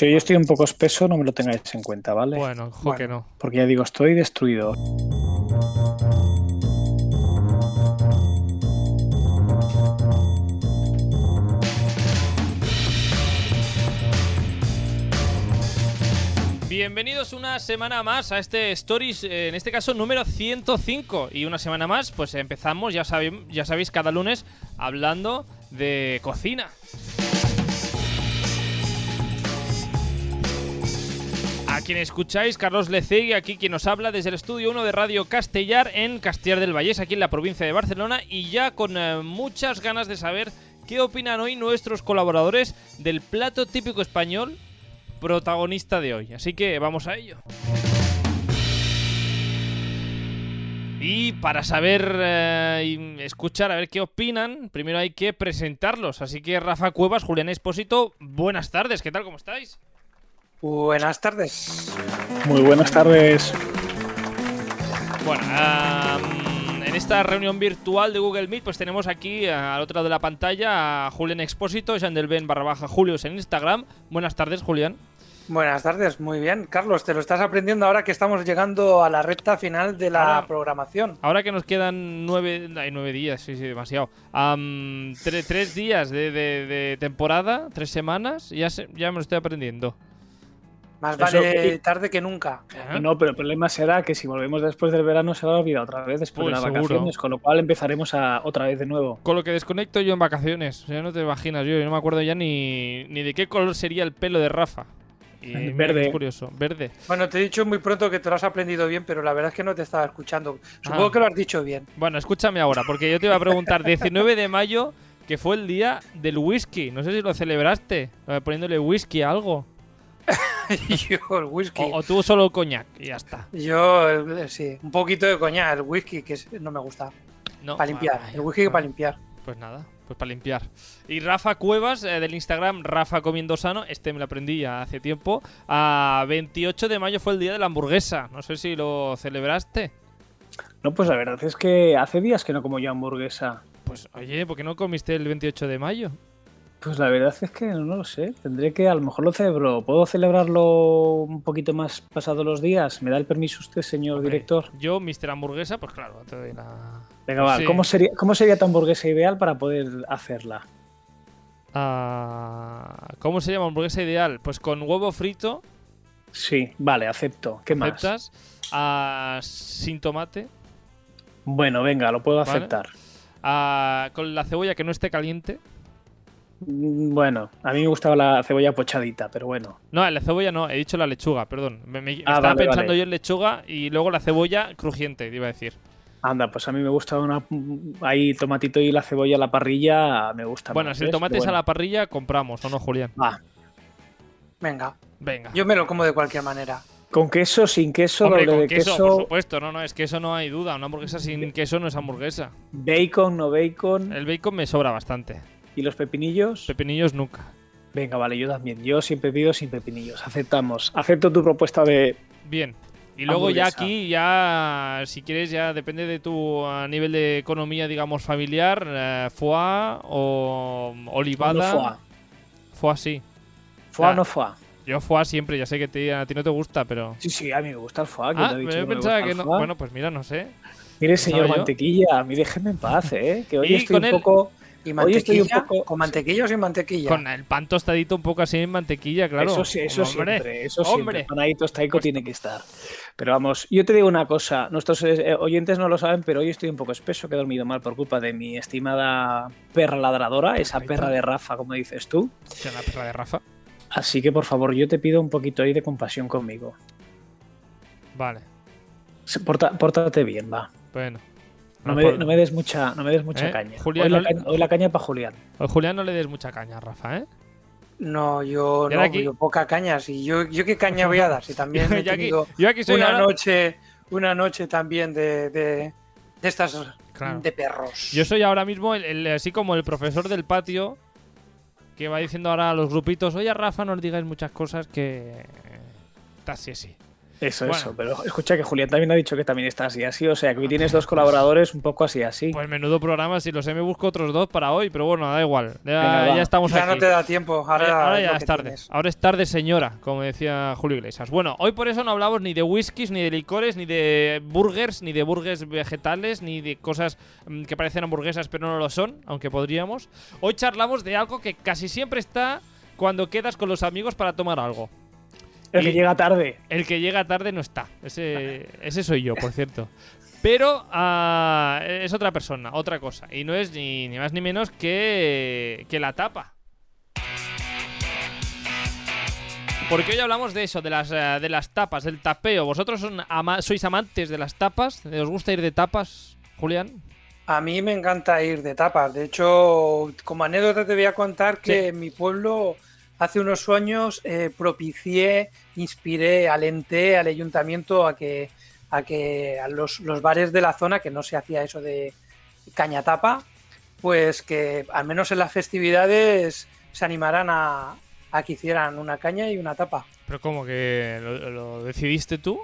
Si hoy estoy un poco espeso, no me lo tengáis en cuenta, ¿vale? Bueno, ojo que no. Porque ya digo, estoy destruido. Bienvenidos una semana más a este Stories, eh, en este caso número 105. Y una semana más, pues empezamos, ya, sabéis, ya sabéis, cada lunes hablando de cocina. A quien escucháis, Carlos Lecegui, aquí quien nos habla desde el estudio 1 de Radio Castellar en Castellar del Vallés, aquí en la provincia de Barcelona, y ya con eh, muchas ganas de saber qué opinan hoy nuestros colaboradores del plato típico español protagonista de hoy. Así que vamos a ello. Y para saber eh, y escuchar, a ver qué opinan, primero hay que presentarlos. Así que Rafa Cuevas, Julián Espósito, buenas tardes, ¿qué tal? ¿Cómo estáis? Buenas tardes. Muy buenas tardes. Bueno, en esta reunión virtual de Google Meet, pues tenemos aquí eh, al otro lado de la pantalla a Julián Expósito, Jean del Ben barra baja Julios en Instagram. Buenas tardes, Julián. Buenas tardes, muy bien. Carlos, te lo estás aprendiendo ahora que estamos llegando a la recta final de la Ahora- programación. Ahora que nos quedan nueve, hay nueve días, sí, sí, demasiado. Tre- tres días de, de- de temporada, tres semanas, ya, se- ya me lo estoy aprendiendo. Más Eso- vale tarde que nunca. ¿Eh? No, pero el problema será que si volvemos después del verano se va a olvidar otra vez después Pues de las seguro. vacaciones, con lo cual empezaremos a, otra vez de nuevo. Con lo que desconecto yo en vacaciones, o sea, no te imaginas, yo, yo no me acuerdo ya ni, ni de qué color sería el pelo de Rafa. Y Verde. Es curioso, verde. Bueno, te he dicho muy pronto que te lo has aprendido bien, pero la verdad es que no te estaba escuchando. Supongo Ah. que lo has dicho bien. Bueno, escúchame ahora, porque yo te iba a preguntar, 19 de mayo, que fue el día del whisky, no sé si lo celebraste, eh, poniéndole whisky a algo, Yo, el whisky. o, o tú solo coñac, y ya está. Yo, el- sí, un poquito de coña, el whisky, que es- no me gusta. No, Para limpiar, ay, el whisky no. para limpiar. Pues nada, pues para limpiar. Y Rafa Cuevas, eh, del Instagram, Rafa Comiendo Sano, este me lo aprendí ya hace tiempo. A 28 de mayo fue el día de la hamburguesa. No sé si lo celebraste. No, pues la verdad es que hace días que no como yo hamburguesa. Pues oye, ¿por qué no comiste el 28 de mayo? Pues la verdad es que no lo sé. Tendré que, a lo mejor lo celebro. ¿Puedo celebrarlo un poquito más pasado los días? ¿Me da el permiso usted, señor Hombre, director? Yo, Mr. Hamburguesa, pues claro, te doy la... Venga, va. Sí. ¿Cómo, sería, ¿Cómo sería tu hamburguesa ideal para poder hacerla? Ah, ¿Cómo se llama hamburguesa ideal? Pues con huevo frito, Sí, vale, acepto. ¿Qué más? aceptas, ah, sin tomate, Bueno, venga, lo puedo Vale. aceptar. ah, con la cebolla que no esté caliente. Mm, Bueno, a mí me gustaba la cebolla pochadita, pero bueno. No, la cebolla no, he dicho la lechuga, perdón. Me, me- Ah, estaba vale, pensando vale. yo en lechuga y luego la cebolla crujiente, te iba a decir. Anda, pues a mí me gusta una ahí tomatito y la cebolla a la parrilla, me gusta Bueno, más, si el tomate es a la parrilla, compramos, ¿o no, Julián? Va. Venga, Venga. yo me lo como de cualquier manera. Con queso, sin queso, Hombre, doble con de queso, queso, por supuesto. No, no, es que eso no hay duda. Una hamburguesa sin queso no es hamburguesa. bacon, no bacon El bacon me sobra bastante. Y los pepinillos. Pepinillos nunca. Venga, vale, yo también. Yo siempre pido sin pepinillos. Aceptamos. Acepto tu propuesta de Bien. Y luego ya aquí, ya, si quieres, ya depende de tu ah, nivel de economía, digamos, familiar, eh, foie o olivada. no foie. Foie sí. Foie Ah. no foie. Yo foie siempre, ya sé que te- a ti no te gusta, pero... Sí, sí, a mí me gusta el foie. ¿quién Ah, te dicho que pensaba que no. Bueno, pues mira, no sé. Mire, señor. Mantequilla, a mí déjeme en paz, ¿eh? Que hoy Y estoy un poco... ¿Y Hoy estoy un mantequilla? poco- ¿Con mantequilla o sin mantequilla? Con el pan tostadito un poco así en mantequilla, claro. Eso, sí, eso Hombre, siempre, eso hombre. siempre. Panadito tostaico tiene que estar. Pero vamos, yo te digo una cosa, nuestros eh, oyentes no lo saben, pero hoy estoy un poco espeso, que he dormido mal por culpa de mi estimada perra ladradora, esa perra de Rafa, como dices tú. Sea la perra de Rafa. Así que por favor, yo te pido un poquito ahí de compasión conmigo. Vale, porta- pórtate bien, va. bueno. No, No me, por- no me des mucha, no me des mucha ¿Eh? caña. Julián, hoy, la caña hoy la caña para Julián. Al Julián no le des mucha caña, Rafa, ¿eh? No, yo no, aquí- yo poca caña. Si yo, yo qué caña voy a dar. Si también he yo, aquí, tenido yo aquí soy una ahora- noche, una noche también de, de, de estas Claro. de perros. Yo soy ahora mismo el, el- así como el profesor del patio que va diciendo ahora a los grupitos, oye Rafa, no os digáis muchas cosas que... Está así, así. Eso, Bueno. eso. Pero escucha que Julián también ha dicho que también está así, así. O sea, que hoy tienes dos colaboradores un poco así, así. Pues menudo programa, si lo sé me busco otros dos para hoy, pero bueno, da igual. Ya, Venga, ya estamos Ya aquí. no te da tiempo. Ahora, ya es tarde. tienes. Ahora es tarde, señora, como decía Julio Iglesias. Bueno, hoy por eso no hablamos ni de whiskies, ni de licores, ni de burgers, ni de burgers vegetales, ni de cosas mm, que parecen hamburguesas pero no lo son, aunque podríamos. Hoy charlamos de algo que casi siempre está cuando quedas con los amigos para tomar algo. El que llega tarde. El que llega tarde no está. Ese, ese soy yo, por cierto. Pero ah, es otra persona, otra cosa. Y no es ni, ni más ni menos que, que la tapa. Porque hoy hablamos de eso, de las, eh, de las tapas, del tapeo. ¿Vosotros son ama- sois amantes de las tapas? ¿Os gusta ir de tapas, Julián? A mí me encanta ir de tapas. De hecho, como anécdota te voy a contar que Sí. en mi pueblo hace unos años eh, propicié, inspiré, alenté al ayuntamiento a que a que a los, los bares de la zona, que no se hacía eso de caña tapa, pues que al menos en las festividades se animaran a, a que hicieran una caña y una tapa. Pero como que lo, lo decidiste tú.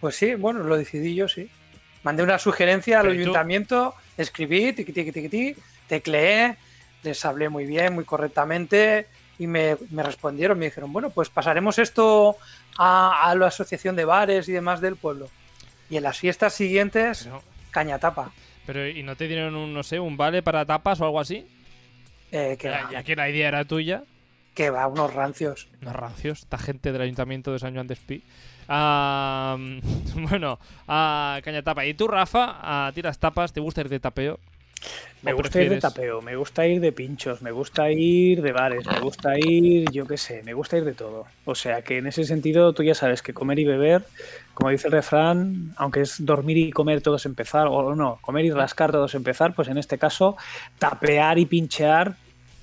Pues sí, bueno, lo decidí yo, sí. Mandé una sugerencia al Pero tú- ayuntamiento, escribí, tiqui, tiqui, tiqui, tecleé, les hablé muy bien, muy correctamente y me, me respondieron, me dijeron, bueno, pues pasaremos esto a, a la asociación de bares y demás del pueblo. Y en las fiestas siguientes, caña tapa. pero ¿y no te dieron un, no sé, un vale para tapas o algo así? Eh, que, Ya, ya que la idea era tuya. que va, unos rancios. Unos rancios, esta gente del ayuntamiento de San Juan de Espí. Ah, bueno, ah, caña tapa. ¿Y tú, Rafa? Ah, ¿Tiras tapas? ¿Te gusta ir de tapeo? Me ¿O gusta ir de tapeo, me gusta ir de pinchos, me gusta ir de bares, me gusta ir, yo qué sé, me gusta ir de todo. O sea que en ese sentido tú ya sabes que comer y beber, como dice el refrán, aunque es dormir y comer todo es empezar, o no, comer y rascar todo es empezar, pues en este caso tapear y pinchear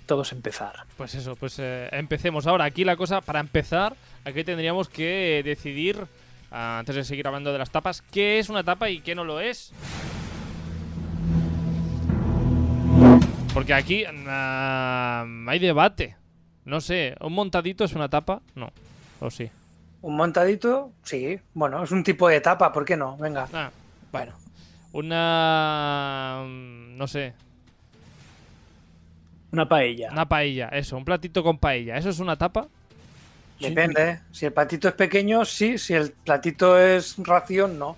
todo es empezar. Pues eso, pues eh, empecemos. Ahora, aquí la cosa, para empezar, aquí tendríamos que decidir, antes de seguir hablando de las tapas, qué es una tapa y qué no lo es. Porque aquí ah, hay debate. No sé, ¿un montadito es una tapa? No, o sí. Un montadito, sí, bueno, es un tipo de tapa, ¿por qué no? Venga. Ah, bueno. Una... mm, no sé, Una paella. una paella, eso, un platito con paella. ¿Eso es una tapa? Depende. ¿eh? Si el platito es pequeño, sí. Si el platito es ración, no.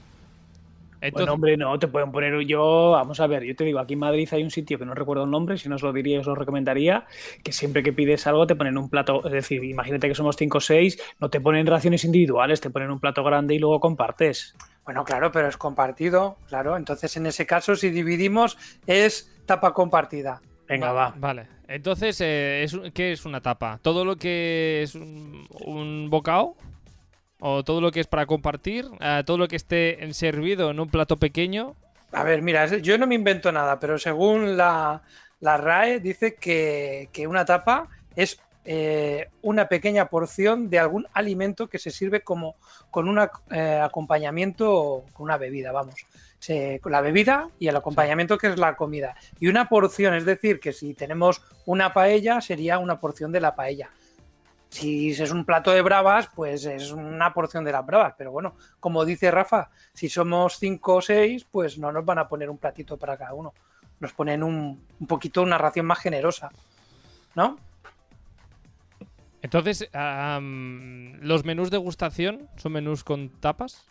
Entonces, Bueno, hombre, no, te pueden poner yo, vamos a ver, yo te digo, aquí en Madrid hay un sitio que no recuerdo el nombre, si no os lo diría, os lo recomendaría, que siempre que pides algo te ponen un plato, es decir, imagínate que somos 5 o 6, no te ponen raciones individuales, te ponen un plato grande y luego compartes. Bueno, claro, pero es compartido, claro. Entonces, en ese caso, si dividimos, es tapa compartida. Venga, Va- va. Vale. Entonces, eh, es ¿qué es una tapa? ¿Todo lo que es un, un bocado? ¿O todo lo que es para compartir? Eh, ¿Todo lo que esté servido en un plato pequeño? A ver, mira, yo no me invento nada, pero según la, la RAE dice que, que una tapa es eh, una pequeña porción de algún alimento que se sirve como con un acompañamiento, con una bebida, vamos. Se- la bebida y el acompañamiento que es la comida. Y una porción, es decir, que si tenemos una paella, sería una porción de la paella. Si es un plato de bravas, pues es una porción de las bravas. Pero bueno, como dice Rafa, si somos cinco o seis, pues no nos van a poner un platito para cada uno. Nos ponen un, un poquito una ración más generosa. ¿No? Entonces, ¿los menús de gustación son menús con tapas?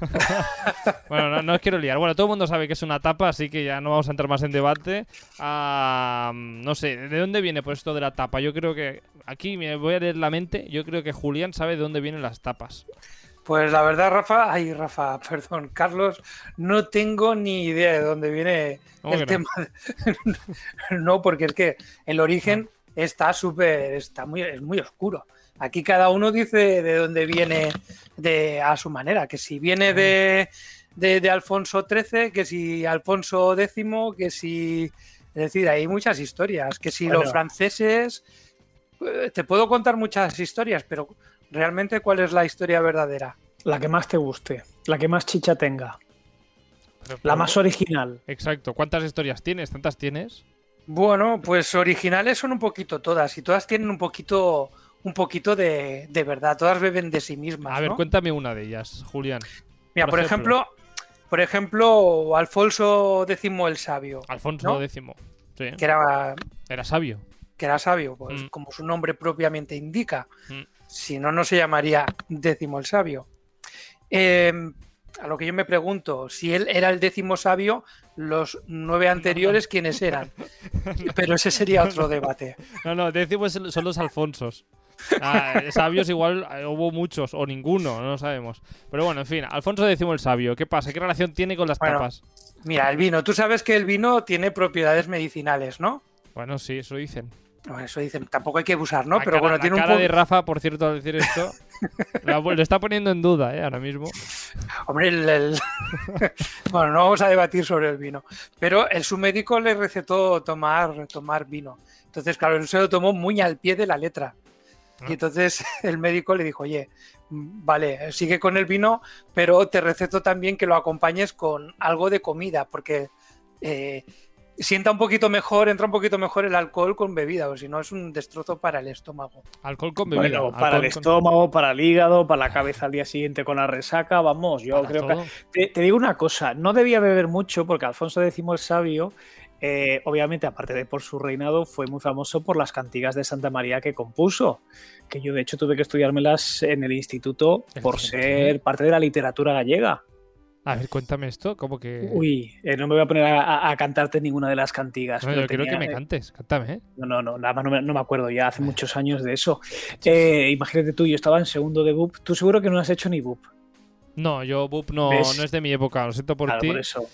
bueno, no, no os quiero liar. Bueno, todo el mundo sabe que es una tapa, así que ya no vamos a entrar más en debate. Am, no sé, ¿de dónde viene pues esto de la tapa? Yo creo que aquí me voy a leer la mente. Yo creo que Julián sabe de dónde vienen las tapas. Pues la verdad, Rafa, ay, Rafa, perdón, Carlos, no tengo ni idea de dónde viene ¿Cómo el no? tema. no, porque es que el origen está súper, está muy, es muy oscuro. Aquí cada uno dice de dónde viene de, a su manera, que si viene de, de, de Alfonso XIII, que si Alfonso X, que si... Es decir, hay muchas historias, que si Bueno. los franceses... eh, Te puedo contar muchas historias, pero realmente cuál es la historia verdadera. La que más te guste, la que más chicha tenga, Pero- la más original. Exacto. ¿Cuántas historias tienes? ¿Tantas tienes? Bueno, pues originales son un poquito todas y todas tienen un poquito un poquito de, de verdad. Todas beben de sí mismas. A ver, ¿no? cuéntame una de ellas, Julián. Mira, por por, ejemplo. ejemplo, por ejemplo, Alfonso X el Sabio, Alfonso ¿No? X. Sí, que era, era sabio. que era sabio, pues Mm. como su nombre propiamente indica. Mm. Si no, no se llamaría décimo el sabio. Eh, a lo que yo me pregunto, si él era el décimo sabio, los nueve anteriores, ¿quiénes eran? Pero ese sería otro debate. No, no, décimo es- son los Alfonsos. Ah, sabios igual eh, hubo muchos o ninguno, no lo sabemos. Pero bueno, en fin, Alfonso X el sabio. ¿Qué pasa? ¿Qué relación tiene con las Bueno. tapas? Mira, el vino, tú sabes que el vino tiene propiedades medicinales, ¿no? Bueno, sí, eso dicen. Bueno, eso dicen, tampoco hay que abusar, ¿no? La Pero cara, bueno, la tiene un cara poco. de Rafa, por cierto, al decir esto, la- lo está poniendo en duda, ¿eh? Ahora mismo. Hombre, el- el- bueno, no vamos a debatir sobre el vino, pero el, su médico le recetó tomar, tomar vino. Entonces, claro, él se lo tomó muy al pie de la letra. Y entonces el médico le dijo, oye, vale, sigue con el vino, pero te receto también que lo acompañes con algo de comida, porque eh, sienta un poquito mejor, entra un poquito mejor el alcohol con bebida, o si no es un destrozo para el estómago. Alcohol con bebida. Bueno, para el con- estómago, para el hígado, para la cabeza al día siguiente con la resaca, vamos, yo para creo todo. que... Te, te digo una cosa, no debía beber mucho porque Alfonso X el Sabio, eh, obviamente, aparte de por su reinado, fue muy famoso por las cantigas de Santa María que compuso, que yo de hecho tuve que estudiármelas en el instituto ¿El por ser parte de la literatura gallega. A ver, cuéntame esto, como que... Uy, eh, no me voy a poner a, a- a cantarte ninguna de las cantigas. No, pero yo quiero que me cantes, cántame, ¿eh? No, no, no, nada más no me, no me acuerdo ya, hace muchos años de eso. Eh, imagínate tú, yo estaba en segundo de BUP, tú seguro que no has hecho ni BUP. No, yo, Bup, no, no es de mi época, lo siento por Claro, ti. por eso.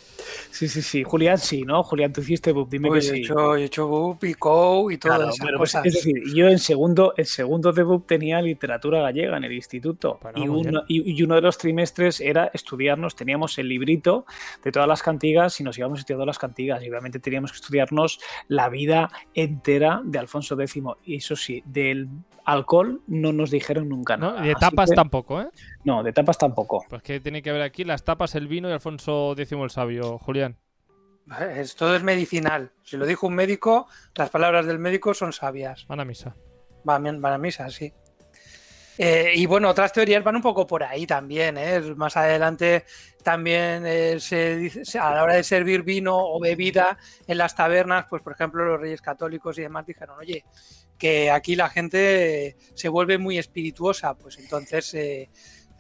Sí, sí, sí. Julián sí, ¿no? Julián, tú hiciste BUP, dime Uy, que he sí. hecho, he hecho BUP y COU y todas Claro, esas bueno, pues, cosas. es decir, yo en segundo, en segundo de BUP tenía literatura gallega en el instituto Bueno, y, uno, y, y uno de los trimestres era estudiarnos, teníamos el librito de todas las cantigas y nos íbamos estudiando las cantigas y obviamente teníamos que estudiarnos la vida entera de Alfonso X y eso sí, del alcohol no nos dijeron nunca ¿No? nada. Y de tapas que- tampoco, ¿eh? No, de tapas tampoco. Pues que tiene que haber aquí las tapas, el vino y Alfonso X el sabio, Julián. Es- todo es medicinal. Si lo dijo un médico, las palabras del médico son sabias. Van a misa. Van, van a misa, sí. Eh, y bueno, otras teorías van un poco por ahí también. ¿eh? Más adelante también eh, se dice, a la hora de servir vino o bebida en las tabernas, pues por ejemplo los reyes católicos y demás dijeron, oye, que aquí la gente se vuelve muy espirituosa, pues entonces eh,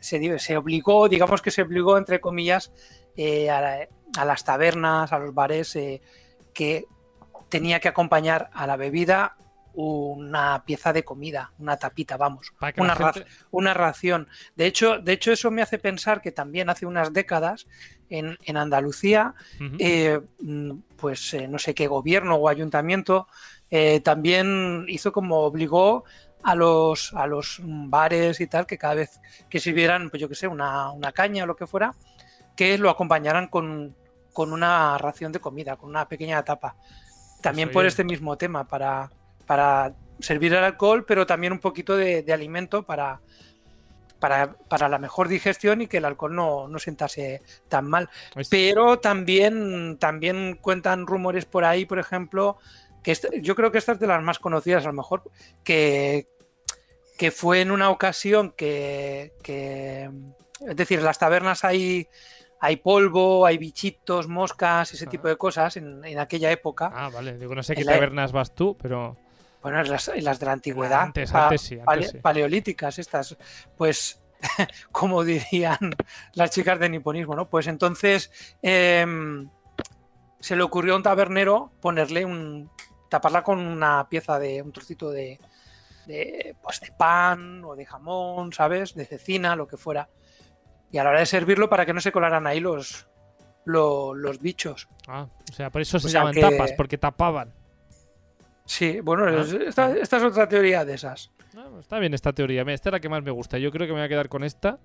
se, obligó, digamos que se obligó, entre comillas, eh, a, la- a las tabernas, a los bares, eh, que tenía que acompañar a la bebida una pieza de comida, una tapita, vamos, una, ra- ración. De hecho, de hecho, eso me hace pensar que también hace unas décadas en, en Andalucía, eh, mm, pues eh, no sé qué gobierno o ayuntamiento eh, también hizo como obligó a los, a los bares y tal que cada vez que sirvieran, pues yo qué sé, una, una caña o lo que fuera, que lo acompañaran con, con una ración de comida, con una pequeña tapa. También Pues, por este mismo tema, para, para servir el alcohol, pero también un poquito de, de alimento para, para, para la mejor digestión y que el alcohol no, no sentase tan mal. Es- Pero también, también cuentan rumores por ahí, por ejemplo, que esta- yo creo que esta es de las más conocidas a lo mejor, que, que fue en una ocasión que, que- es decir, en las tabernas hay, hay polvo, hay bichitos, moscas, ese Ah. tipo de cosas en, en aquella época. Ah, vale. Digo, no sé qué la- tabernas vas tú, pero... Bueno, en las, en las de la antigüedad, Antes, pa- antes sí, antes pale- sí. paleolíticas, estas, pues, como dirían las chicas de niponismo, ¿no? Pues entonces em, se le ocurrió a un tabernero ponerle un. Taparla con una pieza de. un trocito de. de, pues de pan o de jamón, ¿sabes? De cecina, lo que fuera. Y a la hora de servirlo para que no se colaran ahí los, lo- los bichos. Ah, o sea, por eso se O sea llaman que- tapas, porque tapaban. Sí, bueno, Ah, es- esta, esta es otra teoría de esas. Ah, está bien esta teoría. Esta es la que más me gusta. Yo creo que me voy a quedar con esta.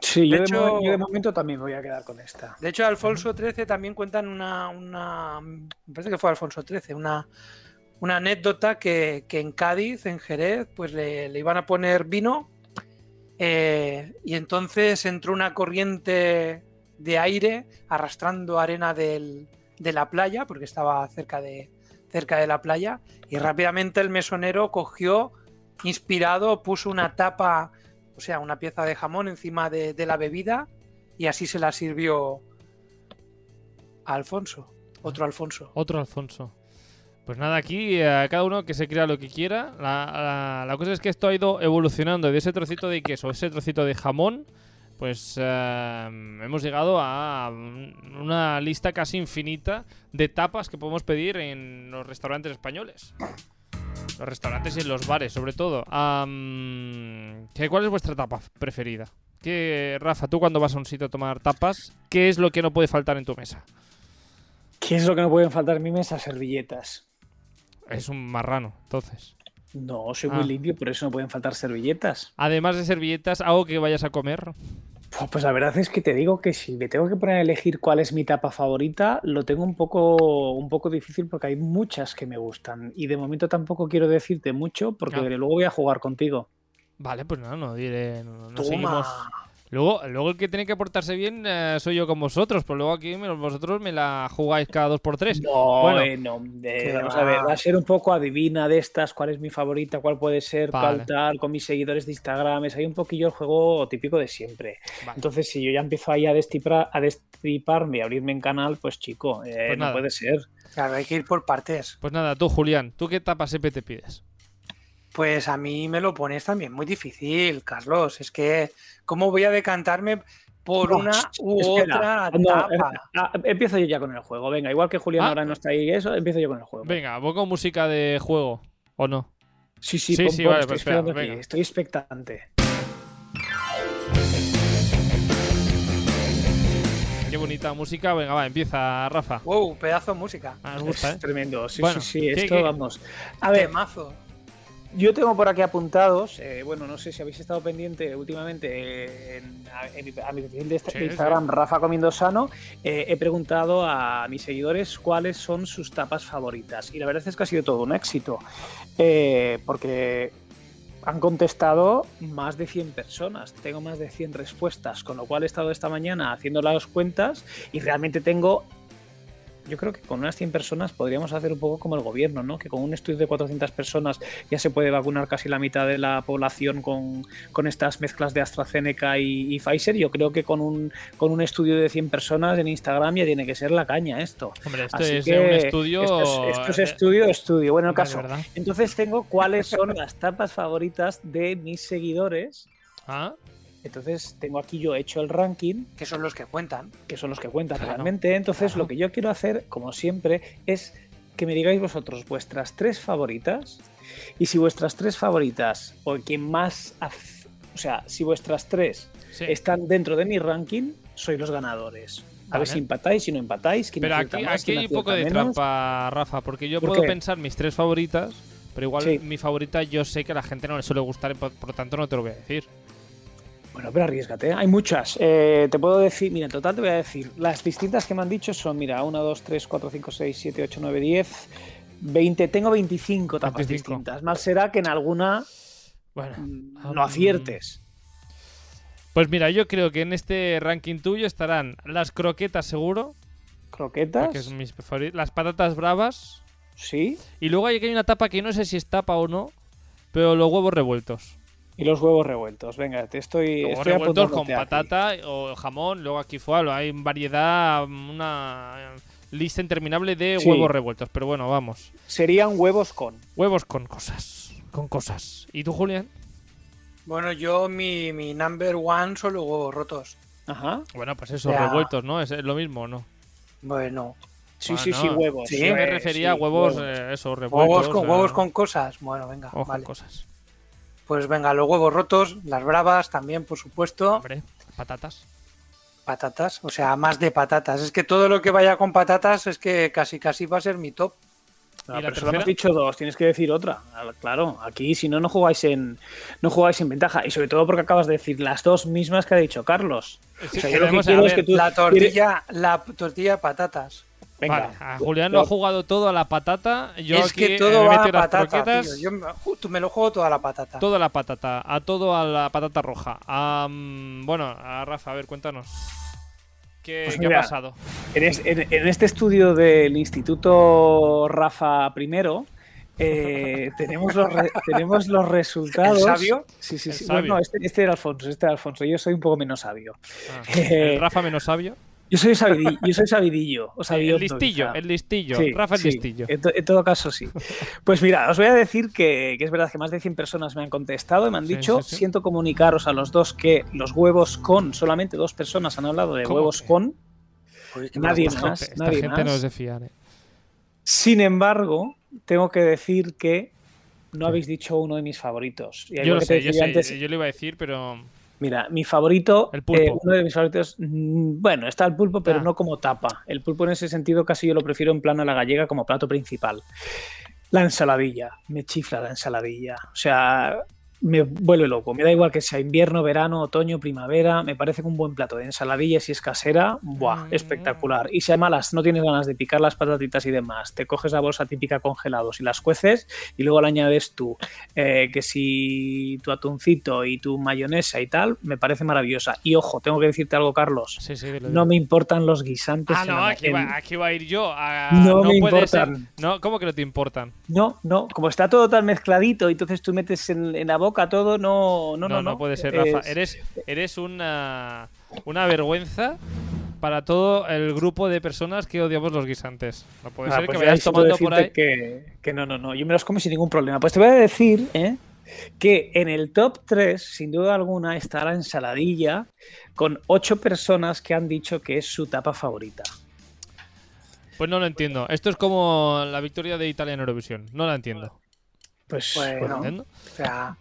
Sí, yo De de, hecho- yo de momento también me voy a quedar con esta. De hecho, Alfonso XIII también cuentan una, una- me parece que fue Alfonso XIII, una, una anécdota que, que en Cádiz, en Jerez, pues le, iban a poner vino eh, y entonces entró una corriente de aire arrastrando arena del- de la playa, porque estaba cerca de, cerca de la playa, y rápidamente el mesonero cogió, inspirado, puso una tapa, o sea, una pieza de jamón encima de, de la bebida y así se la sirvió a Alfonso, otro Alfonso. Otro Alfonso. Pues nada, aquí eh, cada uno que se crea lo que quiera. La, cosa es que esto ha ido evolucionando de ese trocito de queso, ese trocito de jamón. Pues eh, hemos llegado a una lista casi infinita de tapas que podemos pedir en los restaurantes españoles. Los restaurantes y en los bares, sobre todo. ¿qué- ¿Cuál es vuestra tapa preferida? ¿Qué, Rafa, tú cuando vas a un sitio a tomar tapas, ¿qué es lo que no puede faltar en tu mesa? ¿Qué es lo que no pueden faltar en mi mesa? Servilletas. Es un marrano, entonces. No, soy Ah. muy limpio, por eso no pueden faltar servilletas. Además de servilletas, algo que vayas a comer. Pues, la verdad es que te digo que si me tengo que poner a elegir cuál es mi tapa favorita, lo tengo un poco, un poco difícil porque hay muchas que me gustan. Y de momento tampoco quiero decirte mucho porque Ah. luego voy a jugar contigo. Vale, pues no, no diré. No, no seguimos. Luego, luego el que tiene que portarse bien eh, soy yo con vosotros, pero luego aquí vosotros me la jugáis cada dos por tres. No, Bueno. eh, no, eh, vamos va. a ver, va a ser un poco adivina de estas, cuál es mi favorita, cuál puede ser, Vale. cuál tal, con mis seguidores de Instagram. Es ahí un poquillo el juego típico de siempre. Vale. Entonces, si yo ya empiezo ahí a, destipar, a destriparme y a abrirme en canal, pues chico, eh, Pues no puede ser. Claro, hay que ir por partes. Pues nada, tú, Julián, ¿tú qué tapa siempre te pides? Pues a mí me lo pones también muy difícil, Carlos. Es que, ¿cómo voy a decantarme por No, una u espera. otra No, tapa? eh, ah, empiezo yo ya con el juego. Venga, igual que Julián Ah. ahora no está ahí, eso, empiezo yo con el juego. Venga, pongo música de juego, ¿o no? Sí, sí, Sí, pon, sí, pon, vale, estoy pues espera, aquí, estoy expectante. Qué bonita música. Venga, va, empieza, Rafa. Wow, pedazo de música. Ah, gusta, Es ¿eh? tremendo, sí, Bueno, sí, sí, ¿qué- esto qué- vamos. A ver, Temazo. Yo tengo por aquí apuntados, eh, bueno, no sé si habéis estado pendiente últimamente eh, en- a, mi- a mi perfil de, Sí, Instagram, Rafa Comiendo Sano, eh, he preguntado a mis seguidores cuáles son sus tapas favoritas. Y la verdad es que ha sido todo un éxito, eh, porque han contestado más de 100 personas, tengo más de 100 respuestas, con lo cual he estado esta mañana haciendo las cuentas y realmente tengo yo creo que con unas 100 personas podríamos hacer un poco como el gobierno, ¿no? Que con un estudio de 400 personas ya se puede vacunar casi la mitad de la población con, con estas mezclas de AstraZeneca y, y Pfizer. Yo creo que con un, con un estudio de 100 personas en Instagram ya tiene que ser la caña esto. Hombre, esto Así es que un estudio. Esto es, esto es eh, estudio, estudio. Bueno, el caso. verdad. Entonces tengo cuáles son las tapas favoritas de mis seguidores. Ah, Entonces tengo aquí yo hecho el ranking Que son los que cuentan. que son los que cuentan Claro, realmente. Entonces, claro. lo que yo quiero hacer, como siempre, es que me digáis vosotros vuestras tres favoritas. Y si vuestras tres favoritas, o quien más. O sea, si vuestras tres sí. están dentro de mi ranking, sois los ganadores. A ver si empatáis, si no empatáis. quién Pero aquí, más, aquí quién hay un poco de menos. trampa, Rafa, porque yo ¿Por puedo qué? pensar mis tres favoritas, pero igual Sí. mi favorita yo sé que a la gente no le suele gustar, por, por lo tanto no te lo voy a decir. Bueno, pero arriesgate. ¿eh? Hay muchas. Eh, te puedo decir, mira, en total te voy a decir. Las distintas que me han dicho son, mira, 1, 2, 3, 4, 5, 6, 7, 8, 9, 10, 20. Tengo 25 tapas 25. distintas. Mal será que en alguna Bueno, mm, no aciertes. pues mira, yo creo que en este ranking tuyo estarán las croquetas seguro, Croquetas. porque es mis favoritas, las patatas bravas, Sí. y luego hay hay una tapa que no sé si es tapa o no, pero los huevos revueltos. Y los huevos revueltos. Venga, te estoy. Huevos estoy revueltos con aquí. patata o jamón, luego aquí fue, hay variedad, una lista interminable de Sí. huevos revueltos, pero bueno, vamos. Serían huevos con. Huevos con cosas. Con cosas. ¿Y tú, Julián? Bueno, yo mi, mi number one son los huevos rotos. Ajá. Bueno, pues eso, Ya. revueltos, ¿no? Es es lo mismo, ¿no? Bueno, Sí, sí, sí, huevos. Sí, Yo me refería a huevos, huevos. eh, eso, revueltos. huevos con, eh, huevos con cosas. Bueno, venga, huevos con vale. cosas. Pues venga, los huevos rotos, las bravas también, por supuesto. Hombre, patatas. Patatas, o sea, más de patatas. Es que todo lo que vaya con patatas es que casi casi va a ser mi top. No, ¿Y la pero solo hemos dicho dos, tienes que decir otra. Claro, aquí si no, no jugáis en no jugáis en ventaja. Y sobre todo porque acabas de decir las dos mismas que ha dicho Carlos. Sí, O sea, yo lo que queremos quiero es saber- que tú- La tortilla, la tortilla de patatas. Venga, Vale, a Julián lo ha jugado todo a la patata. Yo es aquí que todo va a las patata, croquetas, tío. Yo me, ju- tú me lo juego toda la patata. Todo a la patata, a todo a la patata roja. Am, bueno, a Rafa, a ver, cuéntanos. ¿Qué, Pues qué ha pasado? En, es- en- en este estudio del Instituto Rafa I, eh, tenemos, los tenemos los resultados. ¿El sabio? Sí, sí, sí. no, este, este, era Alfonso, este era Alfonso. Yo soy un poco menos sabio. Ah, eh, ¿Rafa menos sabio? Yo soy sabidillo, yo soy sabidillo. O el listillo, el listillo. Rafa el listillo. En, todo caso, sí. Pues mira, os voy a decir que, es verdad que más de 100 personas me han contestado y me han dicho, siento comunicaros a los dos que los huevos con, solamente dos personas han hablado de huevos con. nadie más. nadie gente no es de fiar. Eh. Sin embargo, tengo que decir que no habéis dicho uno de mis favoritos. yo lo sé, yo, sé yo lo iba a decir, pero... Mira, mi favorito, el pulpo. Eh, uno de mis favoritos, mm, bueno, está el pulpo, pero ah. no como tapa. El pulpo en ese sentido casi yo lo prefiero en plano a la gallega como plato principal. La ensaladilla, me chifla la ensaladilla. O sea, me vuelve loco. Me da igual que sea invierno, verano, otoño, primavera. Me parece que un buen plato de ensaladilla, si es casera, ¡buah! Mm. Espectacular. Y si además no tienes ganas de picar las patatitas y demás, te coges la bolsa típica congelados y las cueces y luego le añades tú, eh, que si tu atuncito y tu mayonesa y tal, me parece maravillosa. Y ojo, tengo que decirte algo, Carlos. no me importan los guisantes. Ah, no, aquí, va, a ir yo. no, me importan. No, ¿Cómo que no te importan? No, no. Como está todo tan mezcladito, entonces tú metes en la boca a todo, no, no, no. No, puede ser, Rafa. Eres, eres una, una vergüenza para todo el grupo de personas que odiamos los guisantes. No puede ah, ser que pues vayas tomando por ahí. Que, que, no, no, no. Yo me los como sin ningún problema. Pues te voy a decir, ¿eh? que en el top 3, sin duda alguna, está la ensaladilla con ocho personas que han dicho que es su tapa favorita. Pues no lo entiendo. Esto es como la victoria de Italia en Eurovisión. No la entiendo. Pues, bueno, o sea,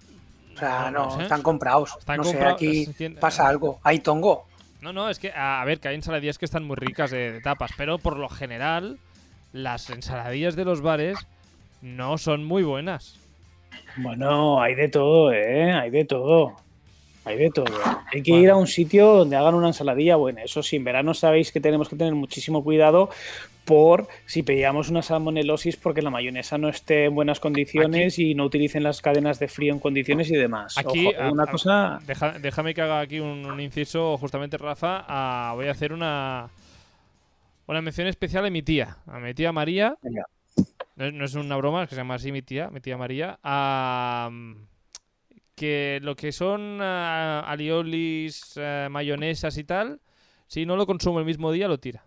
sea, no, están comprados. no sé, aquí pasa algo. Hay tongo. No, no, es que, a ver, que hay ensaladillas que están muy ricas de, tapas, pero por lo general, las ensaladillas de los bares no son muy buenas. Bueno, hay de todo, ¿eh? Hay de todo. Hay de todo. Hay que ir a un sitio donde hagan una ensaladilla buena. Eso sí, en verano sabéis que tenemos que tener muchísimo cuidado por si pillamos una salmonelosis porque la mayonesa no esté en buenas condiciones y no utilicen las cadenas de frío en condiciones y demás. Aquí, una cosa... déjame que haga aquí un, inciso, justamente, Rafa. voy a hacer una, una mención especial a mi tía, a mi tía María. No, es una broma, es que se llama así mi tía, mi tía María. que lo que son uh, aliolis, eh, mayonesas y tal, si no lo consumo el mismo día, lo tira.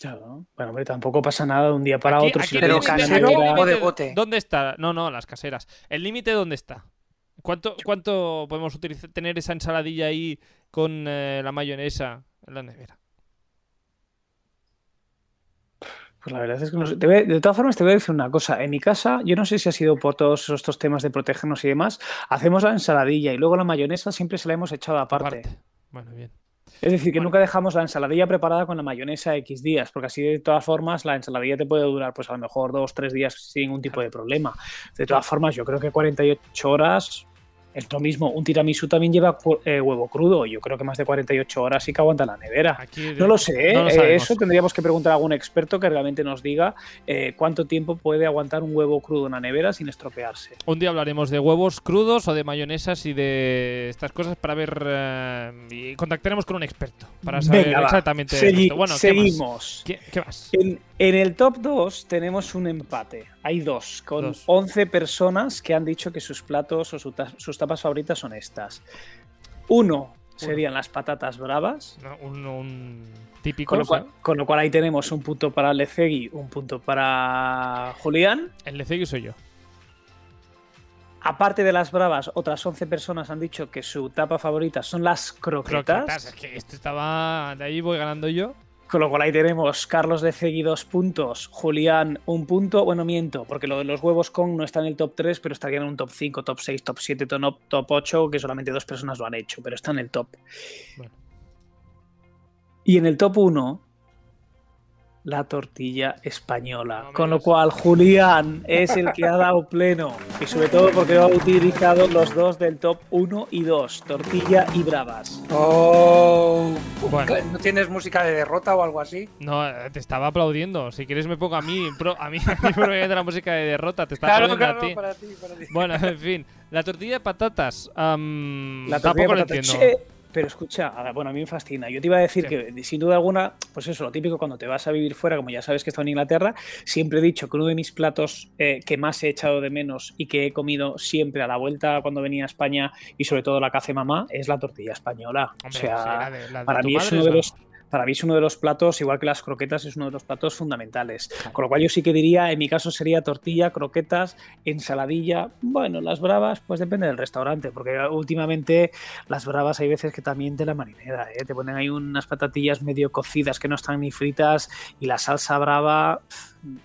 Claro. Bueno, hombre, tampoco pasa nada de un día para otro. si pero casero o de bote. ¿Dónde está? No, no, las caseras. ¿El límite dónde está? ¿Cuánto, ¿Cuánto podemos utilizar, tener esa ensaladilla ahí con eh, la mayonesa en la nevera? Pues la verdad es que no sé. de todas formas, te voy a decir una cosa. En mi casa, yo no sé si ha sido por todos estos temas de protegernos y demás, hacemos la ensaladilla y luego la mayonesa siempre se la hemos echado aparte. aparte. Bueno, bien. Es decir, que nunca dejamos la ensaladilla preparada con la mayonesa X días, porque así de todas formas la ensaladilla te puede durar pues a lo mejor dos, tres días sin ningún tipo de problema. De todas formas, yo creo que 48 horas es lo mismo, un tiramisú también lleva eh, huevo crudo. Yo creo que más de 48 horas sí que aguanta la nevera. no lo sé, ¿eh? eso tendríamos que preguntar a algún experto que realmente nos diga eh, cuánto tiempo puede aguantar un huevo crudo en la nevera sin estropearse. Un día hablaremos de huevos crudos o de mayonesas y de estas cosas para ver. y contactaremos con un experto para saber exactamente. Bueno, seguimos. ¿qué más? En el top 2 tenemos un empate. Hay dos, con 11 personas que han dicho que sus platos o sus tapas favoritas son estas. Uno serían las patatas bravas. un, típico. Con lo, cual, ahí tenemos un punto para Lecegui, un punto para Julián. El Lecegui soy yo. Aparte de las bravas, otras 11 personas han dicho que su tapa favorita son las croquetas. croquetas es que esto estaba. De ahí voy ganando yo. Con lo cual ahí tenemos Carlos de Cegui dos puntos, Julián un punto. Bueno, miento, porque lo de los huevos con no está en el top 3, pero estarían en un top 5, top 6, top 7, top, 8, que solamente dos personas lo han hecho, pero está en el top. Y en el top 1 la tortilla española. con lo cual, Julián es el que ha dado pleno. Y sobre todo porque ha utilizado los dos del top 1 y 2, tortilla y bravas. Oh. ¿No tienes música de derrota o algo así? No, te estaba aplaudiendo. Si quieres me pongo a mí, a mí, de la música de derrota. Te estaba aplaudiendo a ti. Bueno, en fin. La tortilla de patatas. la tampoco lo entiendo. Pero escucha, bueno, a mí me fascina. Yo te iba a decir que, sin duda alguna, pues eso, lo típico cuando te vas a vivir fuera, como ya sabes que he estado en Inglaterra, siempre he dicho que uno de mis platos eh, que más he echado de menos y que he comido siempre a la vuelta cuando venía a España y sobre todo la cace mamá es la tortilla española. o sea, para mí es uno de los para mí es uno de los platos, igual que las croquetas, es uno de los platos fundamentales. Con lo cual yo sí que diría, en mi caso sería tortilla, croquetas, ensaladilla. Bueno, las bravas, pues depende del restaurante, porque últimamente las bravas hay veces que también te la marinera, ¿eh? te ponen ahí unas patatillas medio cocidas que no están ni fritas y la salsa brava...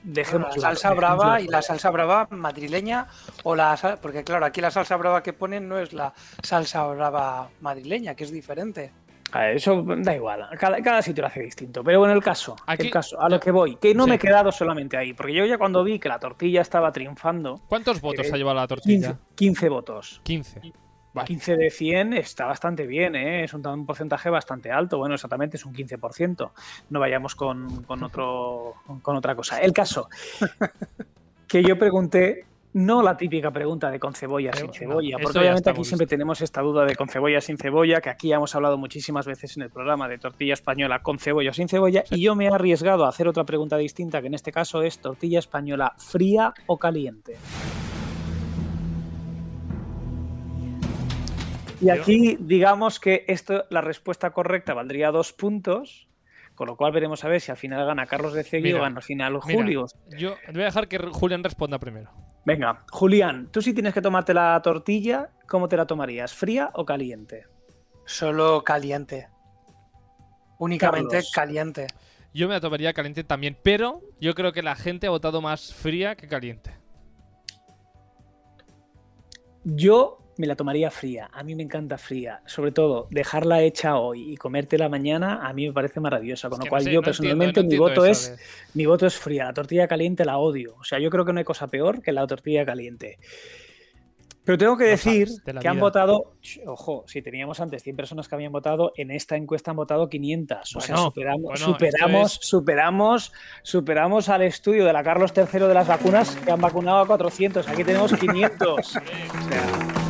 Dejemos la salsa brava y la salsa brava madrileña o la porque claro aquí la salsa brava que ponen no es la salsa brava madrileña que es diferente eso da igual, cada, sitio lo hace distinto. Pero bueno, el caso, el caso, a lo que voy, que no me he quedado solamente ahí, porque yo ya cuando vi que la tortilla estaba triunfando. ¿Cuántos votos ha llevado la tortilla? 15, votos. 15. 15 de 100 está bastante bien, ¿eh? es un, porcentaje bastante alto. Bueno, exactamente es un 15%. No vayamos con, con otro, con otra cosa. El caso, que yo pregunté no la típica pregunta de con cebolla, sin cebolla, porque obviamente aquí siempre tenemos esta duda de con cebolla, sin cebolla, que aquí hemos hablado muchísimas veces en el programa de tortilla española con cebolla o sin cebolla, y yo me he arriesgado a hacer otra pregunta distinta, que en este caso es tortilla española fría o caliente. Y aquí digamos que esto, la respuesta correcta valdría dos puntos, con lo cual veremos a ver si al final gana Carlos de Cegui o gana al final Julio. Yo voy a dejar que Julián responda primero. Venga, Julián, tú si tienes que tomarte la tortilla, ¿cómo te la tomarías? ¿Fría o caliente? Solo caliente. Únicamente caliente. Yo me la tomaría caliente también, pero yo creo que la gente ha votado más fría que caliente. Yo me la tomaría fría. A mí me encanta fría. Sobre todo, dejarla hecha hoy y comértela mañana, a mí me parece maravillosa. Con lo cual, yo personalmente, mi, voto es, mi voto es fría. La tortilla caliente la odio. O sea, yo creo que no hay cosa peor que la tortilla caliente. Pero tengo que decir que han votado, ojo, si teníamos antes 100 personas que habían votado, en esta encuesta han votado 500. O sea, superamos, superamos, superamos, superamos al estudio de la Carlos III de las vacunas que han vacunado a 400. Aquí tenemos 500. o sea,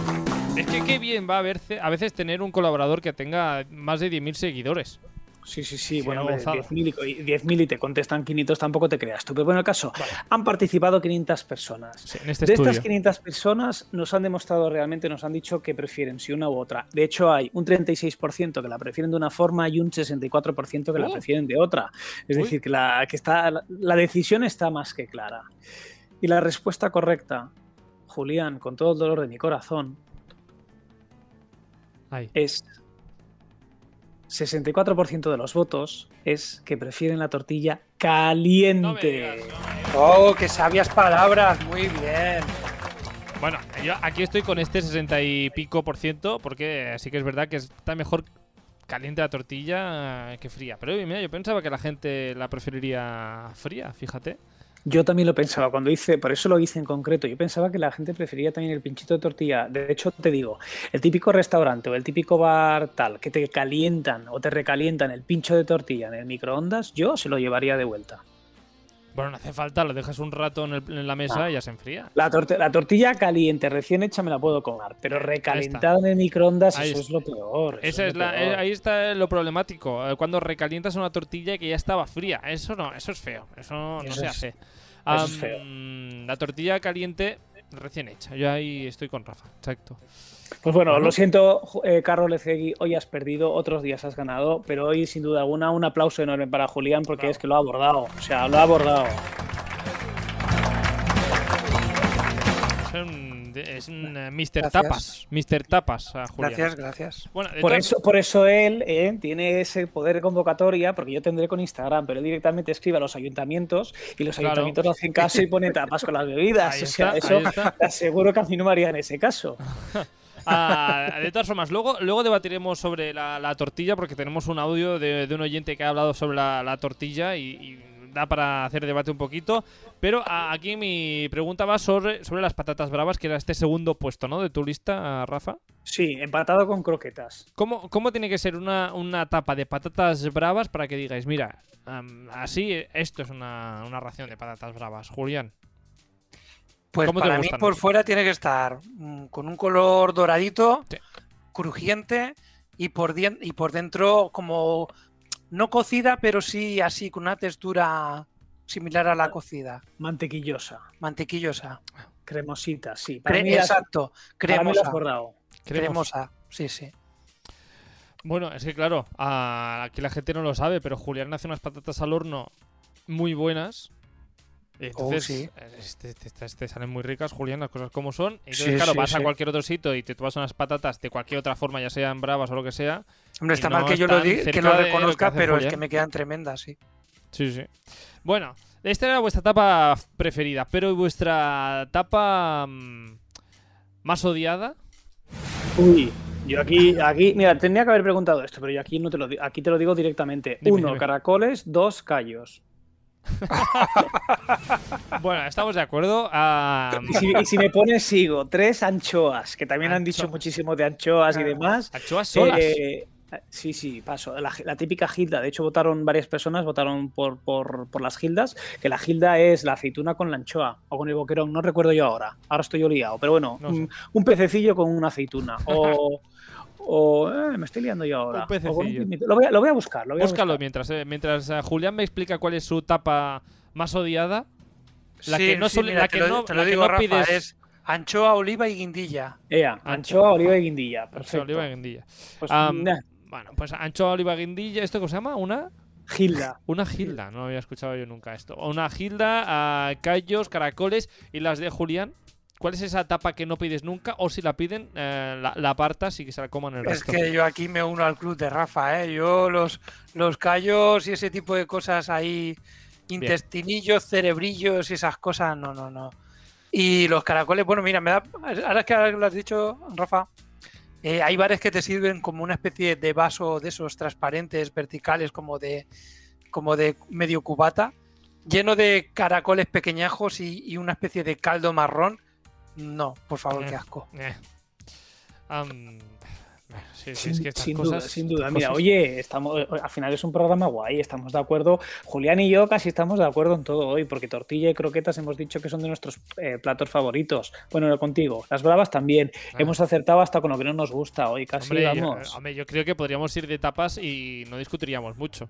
es que qué bien va a, verse, a veces tener un colaborador que tenga más de 10.000 seguidores. Sí, sí, sí. bueno, 10.000 y, te contestan 500, tampoco te creas tú. Pero bueno, el caso, han participado 500 personas. Este de estas 500 personas nos han demostrado realmente, nos han dicho que prefieren si una u otra. De hecho, hay un 36% que la prefieren de una forma y un 64% que la uh. prefieren de otra. Es decir, que, la, que está, la decisión está más que clara. Y la respuesta correcta, Julián, con todo el dolor de mi corazón, es 64% de los votos es que prefieren la tortilla caliente. oh, qué sabias palabras, muy bien. Bueno, yo aquí estoy con este 60 y pico por ciento, porque sí que es verdad que está mejor caliente la tortilla que fría. Pero mira, yo pensaba que la gente la preferiría fría, fíjate. Yo también lo pensaba cuando hice, por eso lo hice en concreto. Yo pensaba que la gente prefería también el pinchito de tortilla. De hecho, te digo, el típico restaurante o el típico bar tal que te calientan o te recalientan el pincho de tortilla en el microondas, yo se lo llevaría de vuelta. Bueno, no hace falta, lo dejas un rato en, la mesa ah. y ya se enfría. La, tortilla caliente, recién hecha, me la puedo comer, pero recalentada en el microondas, eso es lo peor. Esa es la, eh, ahí está lo problemático. Eh, cuando recalientas una tortilla que ya estaba fría. Eso no, eso es feo. Eso no se hace. La tortilla caliente recién hecha. Yo ahí estoy con Rafa, exacto. Pues bueno, lo siento, eh, Carlos Lecegui, hoy has perdido, otros días has ganado, pero hoy sin duda alguna un aplauso enorme para Julián porque es que lo ha abordado, o sea, lo ha abordado. es un eh, Mr. Tapas. Mr. Tapas, Gracias, gracias. por, eso, por eso él eh, tiene ese poder de convocatoria, porque yo tendré con Instagram, pero él directamente escribe a los ayuntamientos y los ayuntamientos no hacen caso y ponen tapas con las bebidas. o sea, eso te aseguro que a mí no me haría en ese caso. Ah, de todas formas, luego, luego debatiremos sobre la, tortilla, porque tenemos un audio de, un oyente que ha hablado sobre la, tortilla y da para hacer debate un poquito. Pero aquí mi pregunta va sobre, sobre las patatas bravas, que era este segundo puesto, ¿no? De tu lista, Rafa. Sí, empatado con croquetas. ¿Cómo, cómo tiene que ser una, tapa de patatas bravas para que digáis, mira, así esto es una, ración de patatas bravas? Julián. Pues para mí por fuera tiene que estar mm, con un color doradito, crujiente y por, y por dentro como no cocida, pero sí así con una textura similar a la cocida, Mantequillosa, mantequillosa. cremosita, sí. Para Cre- mí las- exacto, para mí cremosa. Creemos. cremosa, sí, sí. Bueno, es que claro, aquí la gente no lo sabe, pero Julián hace unas patatas al horno muy buenas. Y entonces, Oh, sí. te salen muy ricas, Julián, las cosas como son. Y entonces, Sí, claro, sí, vas a cualquier otro sitio y te tomas unas patatas de cualquier otra forma, ya sean bravas o lo que sea. Hombre, está no mal que yo lo, están di- que lo de lo que reconozca, pero es que me quedan tremendas, sí. Sí, sí. Bueno, esta era vuestra tapa preferida, pero ¿y vuestra tapa mm, más odiada? Uy, yo aquí, aquí, mira, tenía que haber preguntado esto, pero yo aquí no te lo digo, aquí te lo digo directamente. Dime, Uno, dime. caracoles, dos, callos. Bueno, estamos de acuerdo. Ah, Y si, y si me pones, sigo. Tres, anchoas, que también han dicho muchísimo de anchoas y demás. anchoas solas. Eh, sí, sí, paso. La, la típica gilda. De hecho, votaron varias personas, votaron por, por, por las gildas, que la gilda es la aceituna con la anchoa o con el boquerón. No recuerdo yo ahora. Ahora estoy yo liado. Pero bueno, No sé. un, un pececillo con una aceituna. O. o eh, me estoy liando yo ahora. Un pececillo. O pimiento. lo, voy a, lo voy a buscar. Lo voy a Búscalo buscar. mientras, eh, mientras eh, Julián me explica cuál es su tapa más odiada. La Sí, que no sí, suele- mira, la que lo, no- te la lo que digo, no Rafa, pides- es anchoa, oliva y guindilla. Ea, anchoa, oliva y guindilla. Perfecto. Oliva guindilla. Pues, nah, Bueno, pues anchoa, oliva, guindilla. ¿Esto cómo se llama? ¿Una? gilda. Una gilda. No había escuchado yo nunca esto. Una gilda, ah, callos, caracoles y las de Julián. ¿Cuál es esa tapa que no pides nunca? O si la piden, eh, la, la apartas y que se la coman el Es resto. que yo aquí me uno al club de Rafa, ¿eh? Yo los, los callos y ese tipo de cosas ahí, intestinillos, cerebrillos y esas cosas, no, no, no. Y los caracoles, bueno, mira, me da, ahora que ahora que lo has dicho, Rafa, eh, hay bares que te sirven como una especie de vaso de esos transparentes, verticales, como de, como de medio cubata, lleno de caracoles pequeñajos y, y una especie de caldo marrón. No, por favor, Eh. qué asco. Eh. Sí, sí, Sin, es que estas sin cosas- duda, sin duda. Mira, cosas- oye, estamos, eh, al final es un programa guay, estamos de acuerdo. Julián y yo casi estamos de acuerdo en todo hoy, porque tortilla y croquetas hemos dicho que son de nuestros eh, platos favoritos. Bueno, no contigo. Las bravas también. Ah. Hemos acertado hasta con lo que no nos gusta hoy, casi Hombre, yo, vamos. hombre, yo creo que podríamos ir de tapas y no discutiríamos mucho.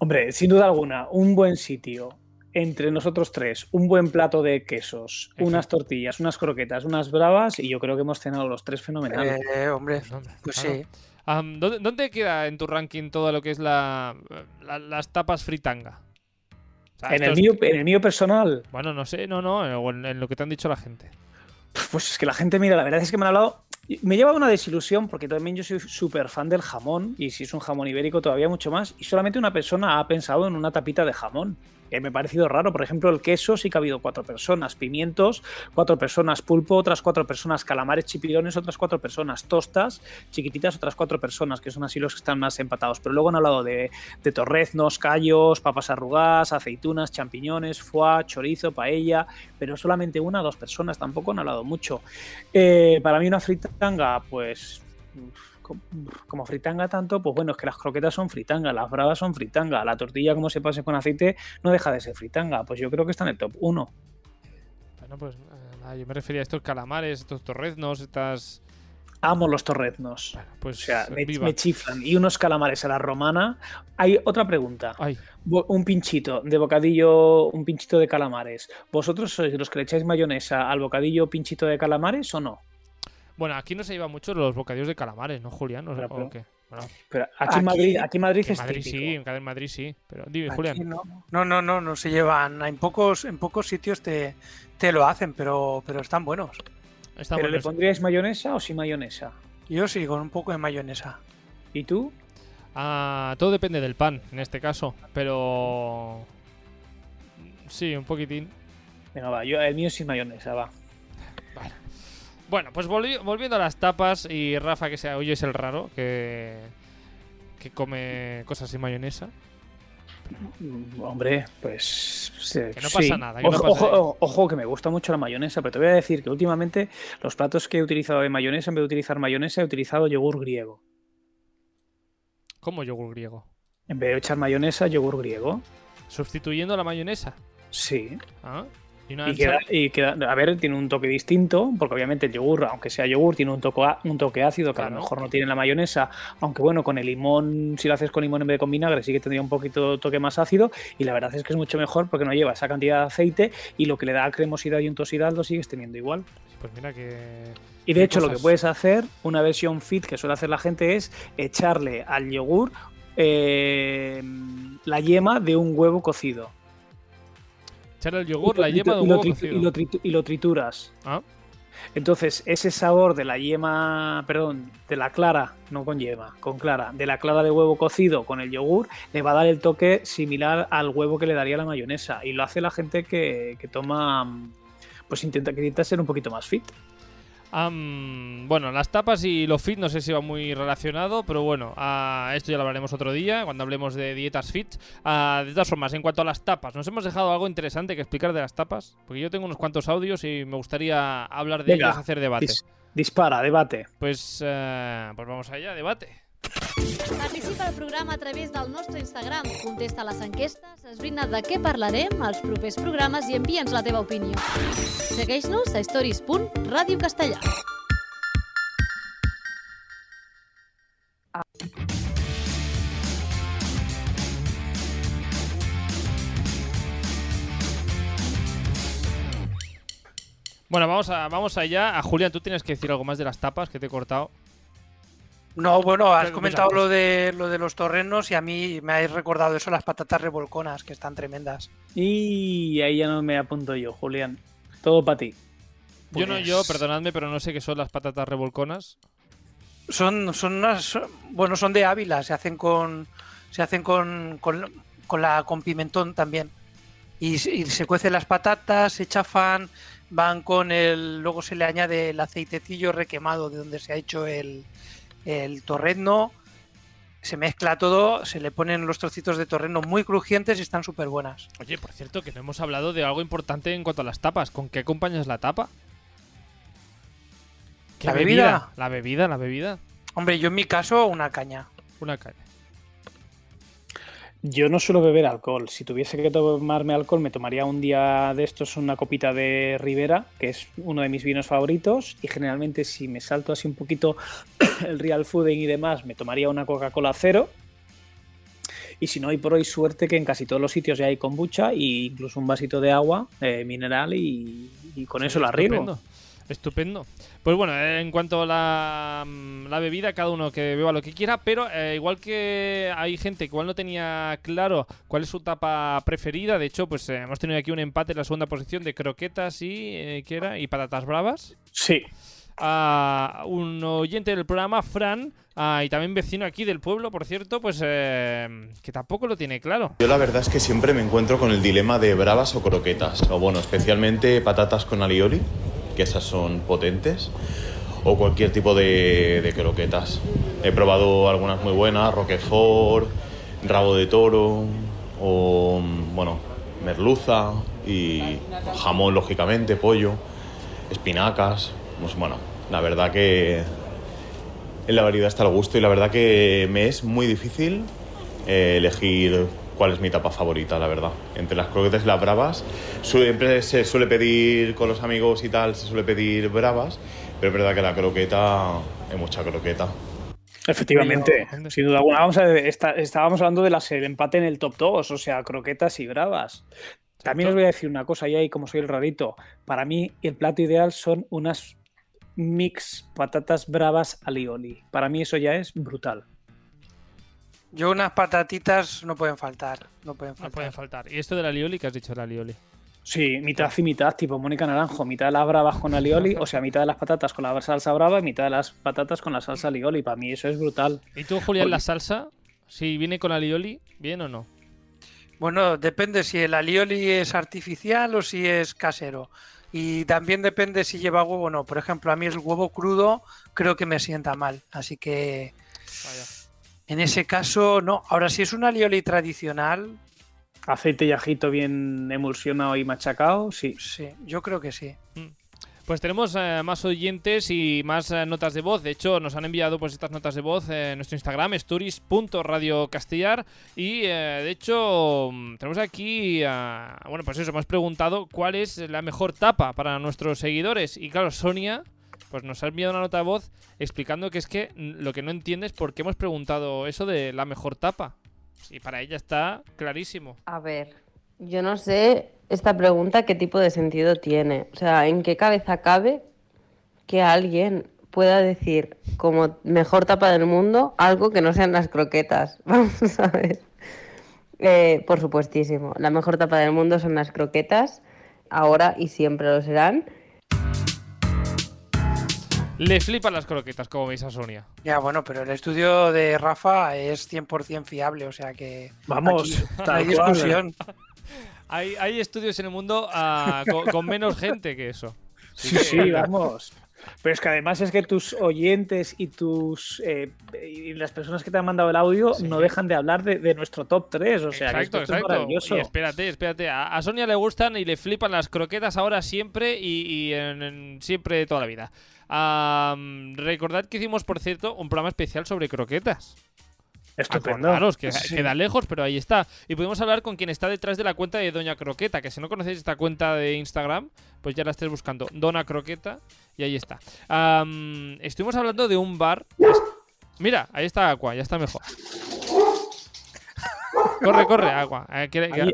Hombre, sin duda alguna, un buen sitio entre nosotros tres, un buen plato de quesos, Eso. unas tortillas, unas croquetas, unas bravas, y yo creo que hemos cenado los tres fenomenal. Eh, hombre, Pues, claro. sí. ¿dónde, dónde queda en tu ranking todo lo que es la, la- las tapas fritanga? O sea, en, el mío, en el mío personal, Bueno, no sé, no, no, o en, en lo que te han dicho la gente. Pues es que la gente, mira, la verdad es que me han hablado. Me lleva una desilusión porque también yo soy súper fan del jamón y si es un jamón ibérico todavía mucho más. Y solamente una persona ha pensado en una tapita de jamón. Que me ha parecido raro. Por ejemplo, el queso sí que ha habido cuatro personas. Pimientos, cuatro personas. Pulpo, otras cuatro personas. Calamares chipirones, otras cuatro personas. Tostas, chiquititas, otras cuatro personas, que son así los que están más empatados. Pero luego han hablado de, torreznos, callos, papas arrugadas, aceitunas, champiñones, foie, chorizo, paella pero solamente una o dos personas, tampoco han hablado mucho. Eh, para mí una fritanga, pues como fritanga tanto, pues bueno, es que las croquetas son fritanga, las bravas son fritanga, la tortilla como se pase con aceite no deja de ser fritanga, pues yo creo que está en el top 1. Bueno, pues eh, nada, yo me refería a estos calamares, estos torreznos, estas. Amo los torreznos. Bueno, pues O sea, me, viva. me chiflan. Y unos calamares a la romana. Hay otra pregunta. Ay, Un pinchito de bocadillo, un pinchito de calamares. ¿Vosotros sois los que le echáis mayonesa al bocadillo pinchito de calamares o no? Bueno, aquí no se lleva mucho los bocadillos de calamares, ¿no, Julián? ¿O, Pero, o qué? Bueno, Pero aquí, en Aquí- Madrid, aquí en Madrid en es Madrid típico. sí, en Madrid sí. Pero dime, Aquí Julián. no. no, no, no, no se llevan. En pocos, en pocos sitios te, te lo hacen, pero, pero están buenos. Está ¿Pero le eso. pondríais mayonesa o sin mayonesa? Yo sí, con un poco de mayonesa. ¿Y tú? Ah, todo depende del pan, en este caso. Pero. Sí, un poquitín. Venga, va, yo, el mío sin mayonesa, va. Bueno, pues volvi- volviendo a las tapas y Rafa, que sea hoy es el raro, que, que come cosas sin mayonesa. Mm, Hombre, pues. sí, Que no sí. pasa nada, que no Ojo, pasa ojo, que me gusta mucho la mayonesa, pero te voy a decir que últimamente los platos que he utilizado de mayonesa, en vez de utilizar mayonesa, he utilizado yogur griego. Como yogur griego. En vez de echar mayonesa, yogur griego. Sustituyendo la mayonesa. Sí. Ah, Y, queda, a ver, tiene un toque distinto, porque obviamente el yogur, aunque sea yogur, tiene un toque, un toque ácido que a lo mejor no tiene la mayonesa, aunque bueno, con el limón, si lo haces con limón en vez de con vinagre, sí que tendría un poquito toque más ácido, y la verdad es que es mucho mejor porque no lleva esa cantidad de aceite y lo que le da cremosidad y untosidad lo sigues teniendo igual. Pues mira que... Y de hecho lo que puedes hacer, una versión fit que suele hacer la gente es echarle al yogur eh, la yema de un huevo cocido el yogur, la yema de un huevo Y lo, trituras. Ah. Entonces, ese sabor de la yema, perdón, de la clara, no con yema, con clara, de la clara de huevo cocido con el yogur, le va a dar el toque similar al huevo que le daría la mayonesa. Y lo hace la gente que, que toma, pues intenta, que intenta ser un poquito más fit bueno, las tapas y lo fit no sé si va muy relacionado, pero bueno, esto ya lo hablaremos otro día cuando hablemos de dietas fit. de todas formas, en cuanto a las tapas, nos hemos dejado algo interesante que explicar de las tapas, porque yo tengo unos cuantos audios y me gustaría hablar de ellas, hacer debate. dispara, debate. Pues, eh, pues vamos allá, debate. Participa al programa a través del nostre Instagram, contesta les enquestes, esbrina de què parlarem als propers programes i envia'ns la teva opinió. Segueix-nos a stories.radiocastellà. Bueno, vamos, a, vamos allá. A Julián, tú tienes que decir algo más de las tapas que te he cortado. No, bueno, has comentado lo de lo de los torrenos y a mí me habéis recordado eso, las patatas revolconas, que están tremendas. Y ahí ya no me apunto yo, Julián. Todo para ti. Yo no, yo, pues perdonadme, pero no sé qué son las patatas revolconas. Son, son unas, bueno, son de Ávila, se hacen con, se hacen con, con, la, con pimentón también. Y, y, se cuecen las patatas, se chafan, van con el, luego se le añade el aceitecillo requemado de donde se ha hecho el, el torreno, se mezcla todo, se le ponen los trocitos de torreno muy crujientes y están súper buenas. Oye, por cierto, que no hemos hablado de algo importante en cuanto a las tapas. ¿Con qué acompañas la tapa? ¿La bebida? La bebida, la bebida. Hombre, yo en mi caso, una caña. Una caña. Yo no suelo beber alcohol. Si tuviese que tomarme alcohol, me tomaría un día de estos una copita de Ribera, que es uno de mis vinos favoritos. Y generalmente, si me salto así un poquito el real fooding y demás, me tomaría una Coca-Cola cero. Y si no, hay por hoy suerte que en casi todos los sitios ya hay kombucha e incluso un vasito de agua eh, mineral y, con eso la riego. Estupendo. Pues bueno, eh, en cuanto a la, mm, la, bebida, cada uno que beba lo que quiera, pero eh, igual que hay gente que igual no tenía claro cuál es su tapa preferida, de hecho, pues eh, hemos tenido aquí un empate en la segunda posición de croquetas y, ¿qué era? y patatas bravas. Sí. A un oyente del programa, Fran, y también vecino aquí del pueblo, por cierto, pues que tampoco lo tiene claro. Yo la verdad es que siempre me encuentro con el dilema de bravas o croquetas, o bueno, especialmente patatas con alioli que esas son potentes, o cualquier tipo de, croquetas. He probado algunas muy buenas, roquefort, rabo de toro, o bueno, merluza y jamón, lógicamente, pollo, espinacas. Pues bueno, la verdad que en la variedad está al gusto y la verdad que me es muy difícil eh, elegir cuál es mi tapa favorita, la verdad. Entre las croquetas y las bravas, siempre se suele pedir con los amigos y tal, se suele pedir bravas, pero es verdad que la croqueta es mucha croqueta. Efectivamente, sin duda alguna. Vamos a ver, estábamos hablando del empate en el top 2, o sea, croquetas y bravas. También os voy a decir una cosa, y ahí como soy el rarito, para mí el plato ideal son unas mix patatas bravas alioli. Para mí eso ya es brutal. Yo unas patatitas no pueden faltar. No pueden faltar. No pueden faltar. ¿Y esto de la lioli que has dicho la lioli? Sí, mitad y mitad, tipo Mónica Naranjo, mitad de las bravas con alioli, o sea, mitad de las patatas con la salsa brava y mitad de las patatas con la salsa alioli. Para mí eso es brutal. ¿Y tú, Julián, la salsa? Si viene con alioli, ¿bien o no? Bueno, depende si el alioli es artificial o si es casero. Y también depende si lleva huevo o no. Por ejemplo, a mí el huevo crudo creo que me sienta mal. Así que... Vaya. En ese caso, no. Ahora, si es un alioli tradicional. Aceite y ajito bien emulsionado y machacado, sí. Sí, yo creo que sí. Mm. Pues tenemos eh, más oyentes y más eh, notas de voz. De hecho, nos han enviado pues estas notas de voz eh, en nuestro Instagram, stories.radiocastellar. Y de hecho, mm, tenemos aquí, bueno, pues eso, hemos preguntado cuál es la mejor tapa para nuestros seguidores. Y claro, Sonia pues nos ha enviado una nota de voz explicando que es que lo que no entiende es por qué hemos preguntado eso de la mejor tapa. Y para ella está clarísimo. A ver, yo no sé esta pregunta qué tipo de sentido tiene. O sea, ¿en qué cabeza cabe que alguien pueda decir como mejor tapa del mundo algo que no sean las croquetas? Vamos a ver. Eh, por supuestísimo, la mejor tapa del mundo son las croquetas, ahora y siempre lo serán. Le flipan las croquetas, como veis a Sonia. Ya, bueno, pero el estudio de Rafa es 100% fiable, o sea que. Vamos, hay discusión. hay, estudios en el mundo ah, con, menos gente que eso. Sí, sí, vamos. Pero es que además es que tus oyentes y tus eh, y las personas que te han mandado el audio no dejan de hablar de, nuestro top 3. O sea, exacto, que exacto. Es maravilloso. espérate, espérate. A, Sonia le gustan y le flipan las croquetas ahora siempre y, siempre toda la vida. Recordad que hicimos, por cierto, un programa especial sobre croquetas. Estupendo. Claro, que queda lejos, pero ahí está. Y podemos hablar con quien está detrás de la cuenta de Doña Croqueta, que si no conocéis esta cuenta de Instagram, pues ya la estés buscando. Dona Croqueta, y ahí está. estuvimos hablando de un bar. Mira, ahí está Aqua, ya está mejor. Corre, corre, agua. Eh,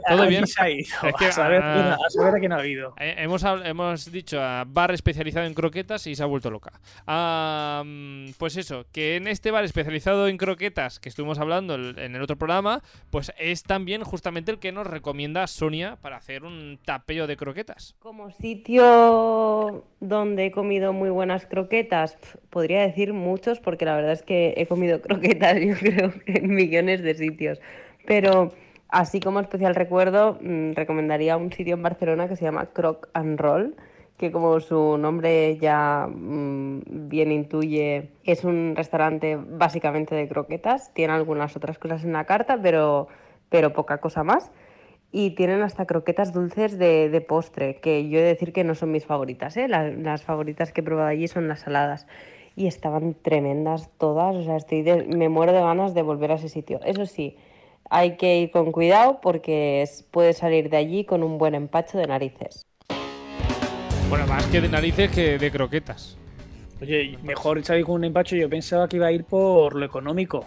todo bien. a, saber, a, saber, a quién ha habido. Eh, hemos, hemos dicho a bar especializado en croquetas y se ha vuelto loca. pues eso, que en este bar especializado en croquetas que estuvimos hablando en el otro programa, pues es también justamente el que nos recomienda Sonia para hacer un tapeo de croquetas. Como sitio donde he comido muy buenas croquetas, podría decir muchos, porque la verdad es que he comido croquetas, yo creo, en millones de sitios. Pero así como especial recuerdo, mm, recomendaría un sitio en Barcelona que se llama Croc and Roll, que como su nombre ya mm, bien intuye, es un restaurante básicamente de croquetas. Tiene algunas otras cosas en la carta, pero, pero poca cosa más. Y tienen hasta croquetas dulces de, postre, que yo he de decir que no son mis favoritas. ¿eh? Las, las, favoritas que he probado allí son las saladas. Y estaban tremendas todas. O sea, estoy me muero de ganas de volver a ese sitio. Eso sí, hay que ir con cuidado porque puede salir de allí con un buen empacho de narices. Bueno, más que de narices que de croquetas. Oye, mejor salir con un empacho. Yo pensaba que iba a ir por lo económico.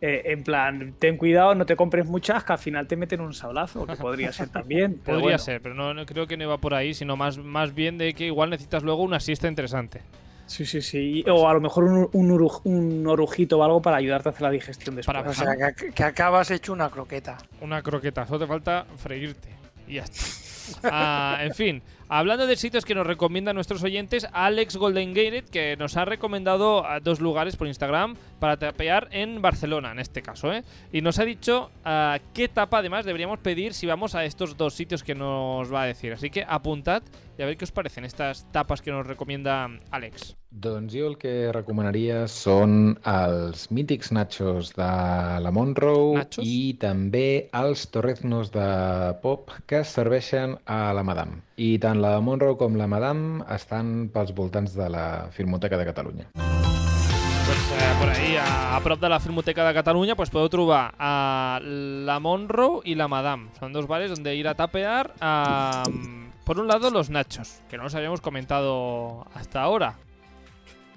Eh, en plan, ten cuidado, no te compres muchas, que al final te meten un sablazo, que podría ser también. podría ser, pero no, creo que no iba por ahí, sino más, más bien de que igual necesitas luego una siesta interesante. Sí, sí, sí. O a lo mejor un, un, orujito o algo para ayudarte a hacer la digestión después. Para, o sea, que, acabas hecho una croqueta. Una croqueta, solo te falta freírte. Y ya está. Ah, en fin, hablando de sitios que nos recomiendan nuestros oyentes, Alex Golden Gate, que nos ha recomendado dos lugares por Instagram para tapear en Barcelona, en este caso, ¿eh? Y nos ha dicho uh, qué tapa además deberíamos pedir si vamos a estos dos sitios que nos va a decir. Así que apuntad i a veure què us parecen estas tapas que nos recomienda Àlex. Doncs jo el que recomanaria són els mítics nachos de la Monroe nachos? i també els torreznos de pop que serveixen a la Madame. I tant la Monroe com la Madame estan pels voltants de la Filmoteca de Catalunya. Pues, eh, por ahí, a, a prop de la Filmoteca de Catalunya, pues podeu trobar a la Monroe i la Madame. Són dos bares on ir a tapear. Eh, Por un lado, los nachos, que no los habíamos comentado hasta ahora.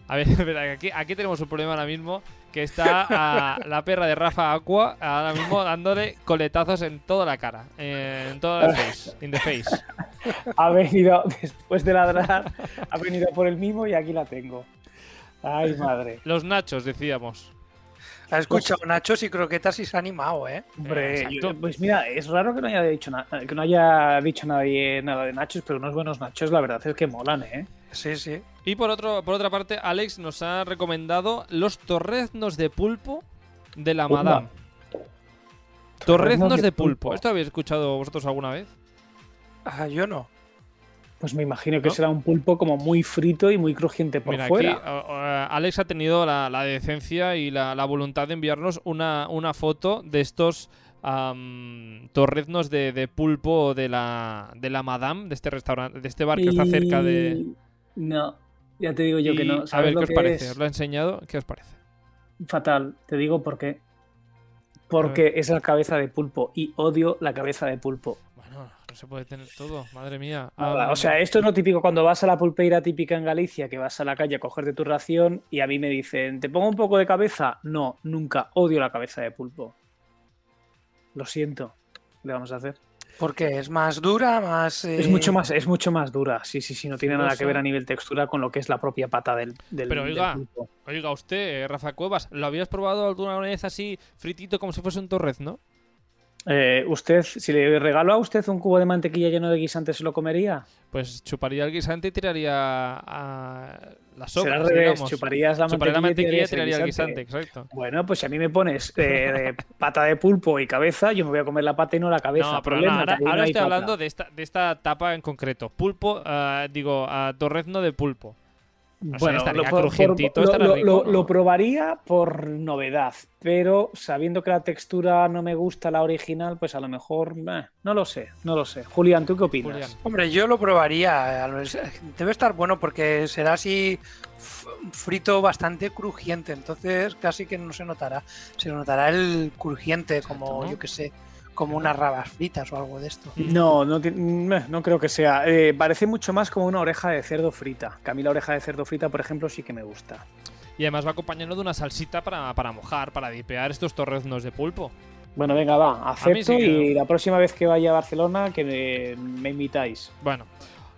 A ver, aquí, aquí tenemos un problema ahora mismo, que está la perra de Rafa Aqua ahora mismo dándole coletazos en toda la cara, en toda la face, in the face. Ha venido, después de ladrar, ha venido por el mismo y aquí la tengo. Ay, madre. Los nachos, decíamos. Ha escuchado pues, Nachos y croquetas y se ha animado, ¿eh? Hombre, pues mira, es raro que no haya dicho nada, que no haya dicho nadie nada de Nachos, pero unos buenos Nachos, la verdad es que molan, ¿eh? Sí, sí. Y por otro, por otra parte, Alex nos ha recomendado los torreznos de pulpo de la Madame. Torreznos de pulpo. ¿Esto habéis escuchado vosotros alguna vez? Ah, yo no. Pues me imagino que será un pulpo como muy frito y muy crujiente por fuera. Aquí, Alex ha tenido la, decencia y la, voluntad de enviarnos una, una foto de estos torreznos de, pulpo de la, de la Madame, de este restaurante, de este bar que está cerca de. No, ya te digo yo que no. A ver, ¿qué os parece? ¿Os lo he enseñado? ¿Qué os parece? Fatal, te digo por qué. Porque es la cabeza de pulpo y odio la cabeza de pulpo. Bueno, no se puede tener todo, madre mía. Ah, o sea, esto es lo típico cuando vas a la pulpeira típica en Galicia, que vas a la calle a cogerte tu ración y a mí me dicen, ¿te pongo un poco de cabeza? No, nunca. Odio la cabeza de pulpo. Lo siento. ¿Qué le vamos a hacer? Porque es más dura, más. Es mucho más, es mucho más dura. Sí, sí, sí. No tiene nada que ver a nivel textura con lo que es la propia pata del, del Pero oiga, oiga, usted, eh, Rafa Cuevas, ¿lo habías probado alguna vez así fritito como si fuese un torrez, no? Eh, ¿Usted, si le regalo a usted un cubo de mantequilla lleno de guisante, se lo comería? Pues chuparía el guisante y tiraría a la sopa. Será revés, chuparías la mantequilla, y tiraría el guisante. exacto. Bueno, pues si a mí me pones eh, pata de pulpo y cabeza, yo me voy a comer la pata y no la cabeza. No, pero ahora, estoy hablando de esta, de esta tapa en concreto. Pulpo, uh, digo, a torrezno de pulpo bueno, lo, probaría por novedad, pero sabiendo que la textura no me gusta la original, pues a lo mejor no lo sé, no lo sé. Julián, ¿tú qué opinas? Hombre, yo lo probaría. Debe estar bueno porque será así frito bastante crujiente, entonces casi que no se notará. Se notará el crujiente, como yo que sé como unas rabas fritas o algo de esto. No, no, no creo que sea. Eh, parece mucho más como una oreja de cerdo frita. Que a mí la oreja de cerdo frita, por ejemplo, sí que me gusta. Y además va acompañando de una salsita para, para mojar, para dipear estos torreznos de pulpo. Bueno, venga, va, acepto y la próxima vez que vaya a Barcelona que me, invitáis. Bueno,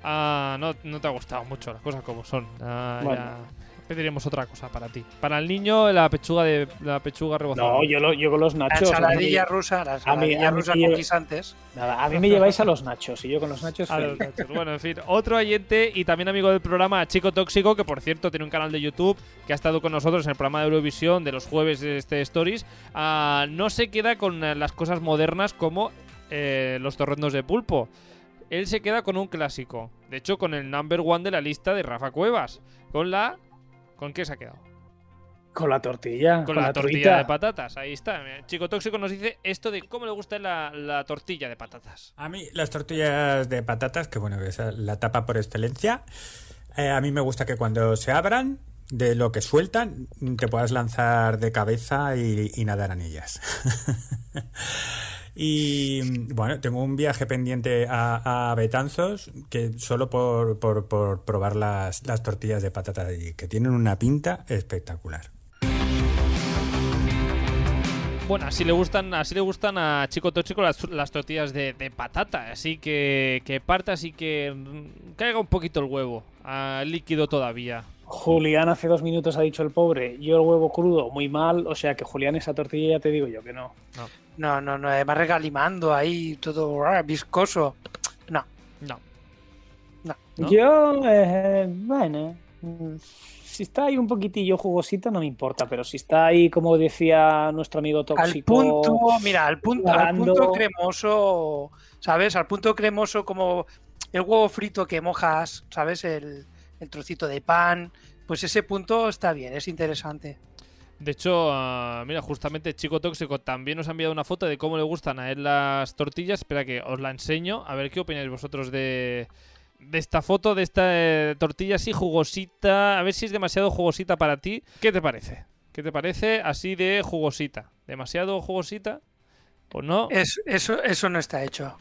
ah, no, no, te ha gustado mucho las cosas como son. Bueno pediremos otra cosa para ti. Para el niño, la pechuga de la pechuga rebozada. No, yo, lo, yo con los nachos. La saladilla rusa, la saladilla rusa con guisantes. Nada, a mí me lleváis a los nachos y yo con los nachos. A los nachos. Bueno, en fin, otro oyente y también amigo del programa, Chico Tóxico, que por cierto tiene un canal de YouTube que ha estado con nosotros en el programa de Eurovisión de los jueves de este Stories, ah, no se queda con las cosas modernas como eh, los torrendos de pulpo él se queda con un clásico. De hecho, con el number one de la lista de Rafa Cuevas. Con la ¿Con qué se ha quedado? Con la tortilla. Con, la, tortilla de patatas. Ahí está. Chico Tóxico nos dice esto de cómo le gusta la, tortilla de patatas. A mí las tortillas de patatas, que bueno, es la tapa por excelencia. Eh, a mí me gusta que cuando se abran, de lo que sueltan, te puedas lanzar de cabeza y, y nadar en ellas. Y bueno, tengo un viaje pendiente a, Betanzos que solo por, probar las, tortillas de patata de allí, que tienen una pinta espectacular. Bueno, así le gustan, así le gustan a Chico Tóxico las, tortillas de, patata, así que, que parta, así que caiga un poquito el huevo, líquido todavía. Julián hace dos minutos ha dicho el pobre, yo el huevo crudo, muy mal, o sea que Julián esa tortilla ya te digo yo que no. No, no, no, además regalimando ahí, todo ah, viscoso. No. No. No. Yo, eh, bueno, si está ahí un poquitillo jugosito no me importa, pero si está ahí, como decía nuestro amigo tóxico... Al punto, mira, al punto, al punto cremoso, ¿sabes? Al punto cremoso como el huevo frito que mojas, ¿sabes? El el trocito de pan, pues ese punto está bien, es interesante. De hecho, ah, mira, justamente Chico Tóxico también nos ha enviado una foto de cómo le gustan a él las tortillas. Espera que os la enseño, a ver qué opináis vosotros de, de esta foto, de esta eh, tortilla así jugosita. A ver si es demasiado jugosita para ti. ¿Qué te parece? ¿Qué te parece así de jugosita? ¿Demasiado jugosita? ¿O no? Es, eso, eso no está hecho.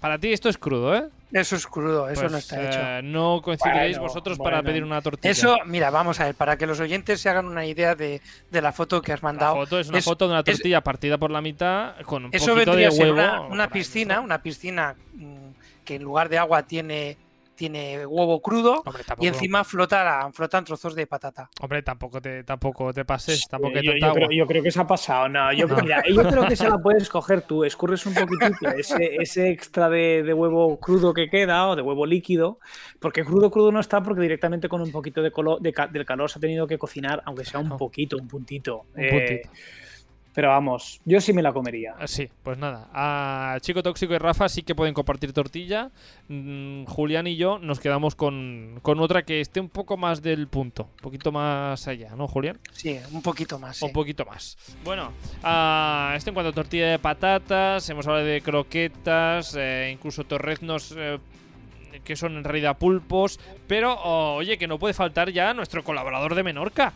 Para ti esto es crudo, ¿eh? Eso es crudo, eso no pues, está hecho. Eh, no coincidiréis vosotros para pedir una tortilla. Eso, mira, vamos a ver, para que los oyentes se hagan una idea de, la foto que has mandado. La foto es una foto de una tortilla partida por la mitad con un poquito de huevo. Una, una piscina, una piscina mm, que en lugar de agua tiene tiene huevo crudo y encima flota, flotan trozos de patata. Hombre, tampoco te, tampoco te pases, tampoco yo, yo, creo, que se ha pasado. No, yo, creo que se la puedes coger tú, escurres un poquitito ese, ese extra de, huevo crudo que queda o de huevo líquido, porque crudo crudo no está porque directamente con un poquito de, color, del calor se ha tenido que cocinar, aunque sea un poquito, un puntito. Un puntito. Eh, pero vamos, yo sí me la comería. Ah, sí, pues nada. A Chico Tóxico y Rafa sí que pueden compartir tortilla. Mm, Julián y yo nos quedamos con, otra que esté un poco más del punto. Un poquito más allá, ¿no, Julián? Sí, un poquito más. Un poquito más. Bueno, a esto en cuanto a tortilla de patatas, hemos hablado de croquetas, eh, incluso torreznos. Eh, que son en realidad pulpos. Pero, oye, que no puede faltar ya nuestro colaborador de Menorca.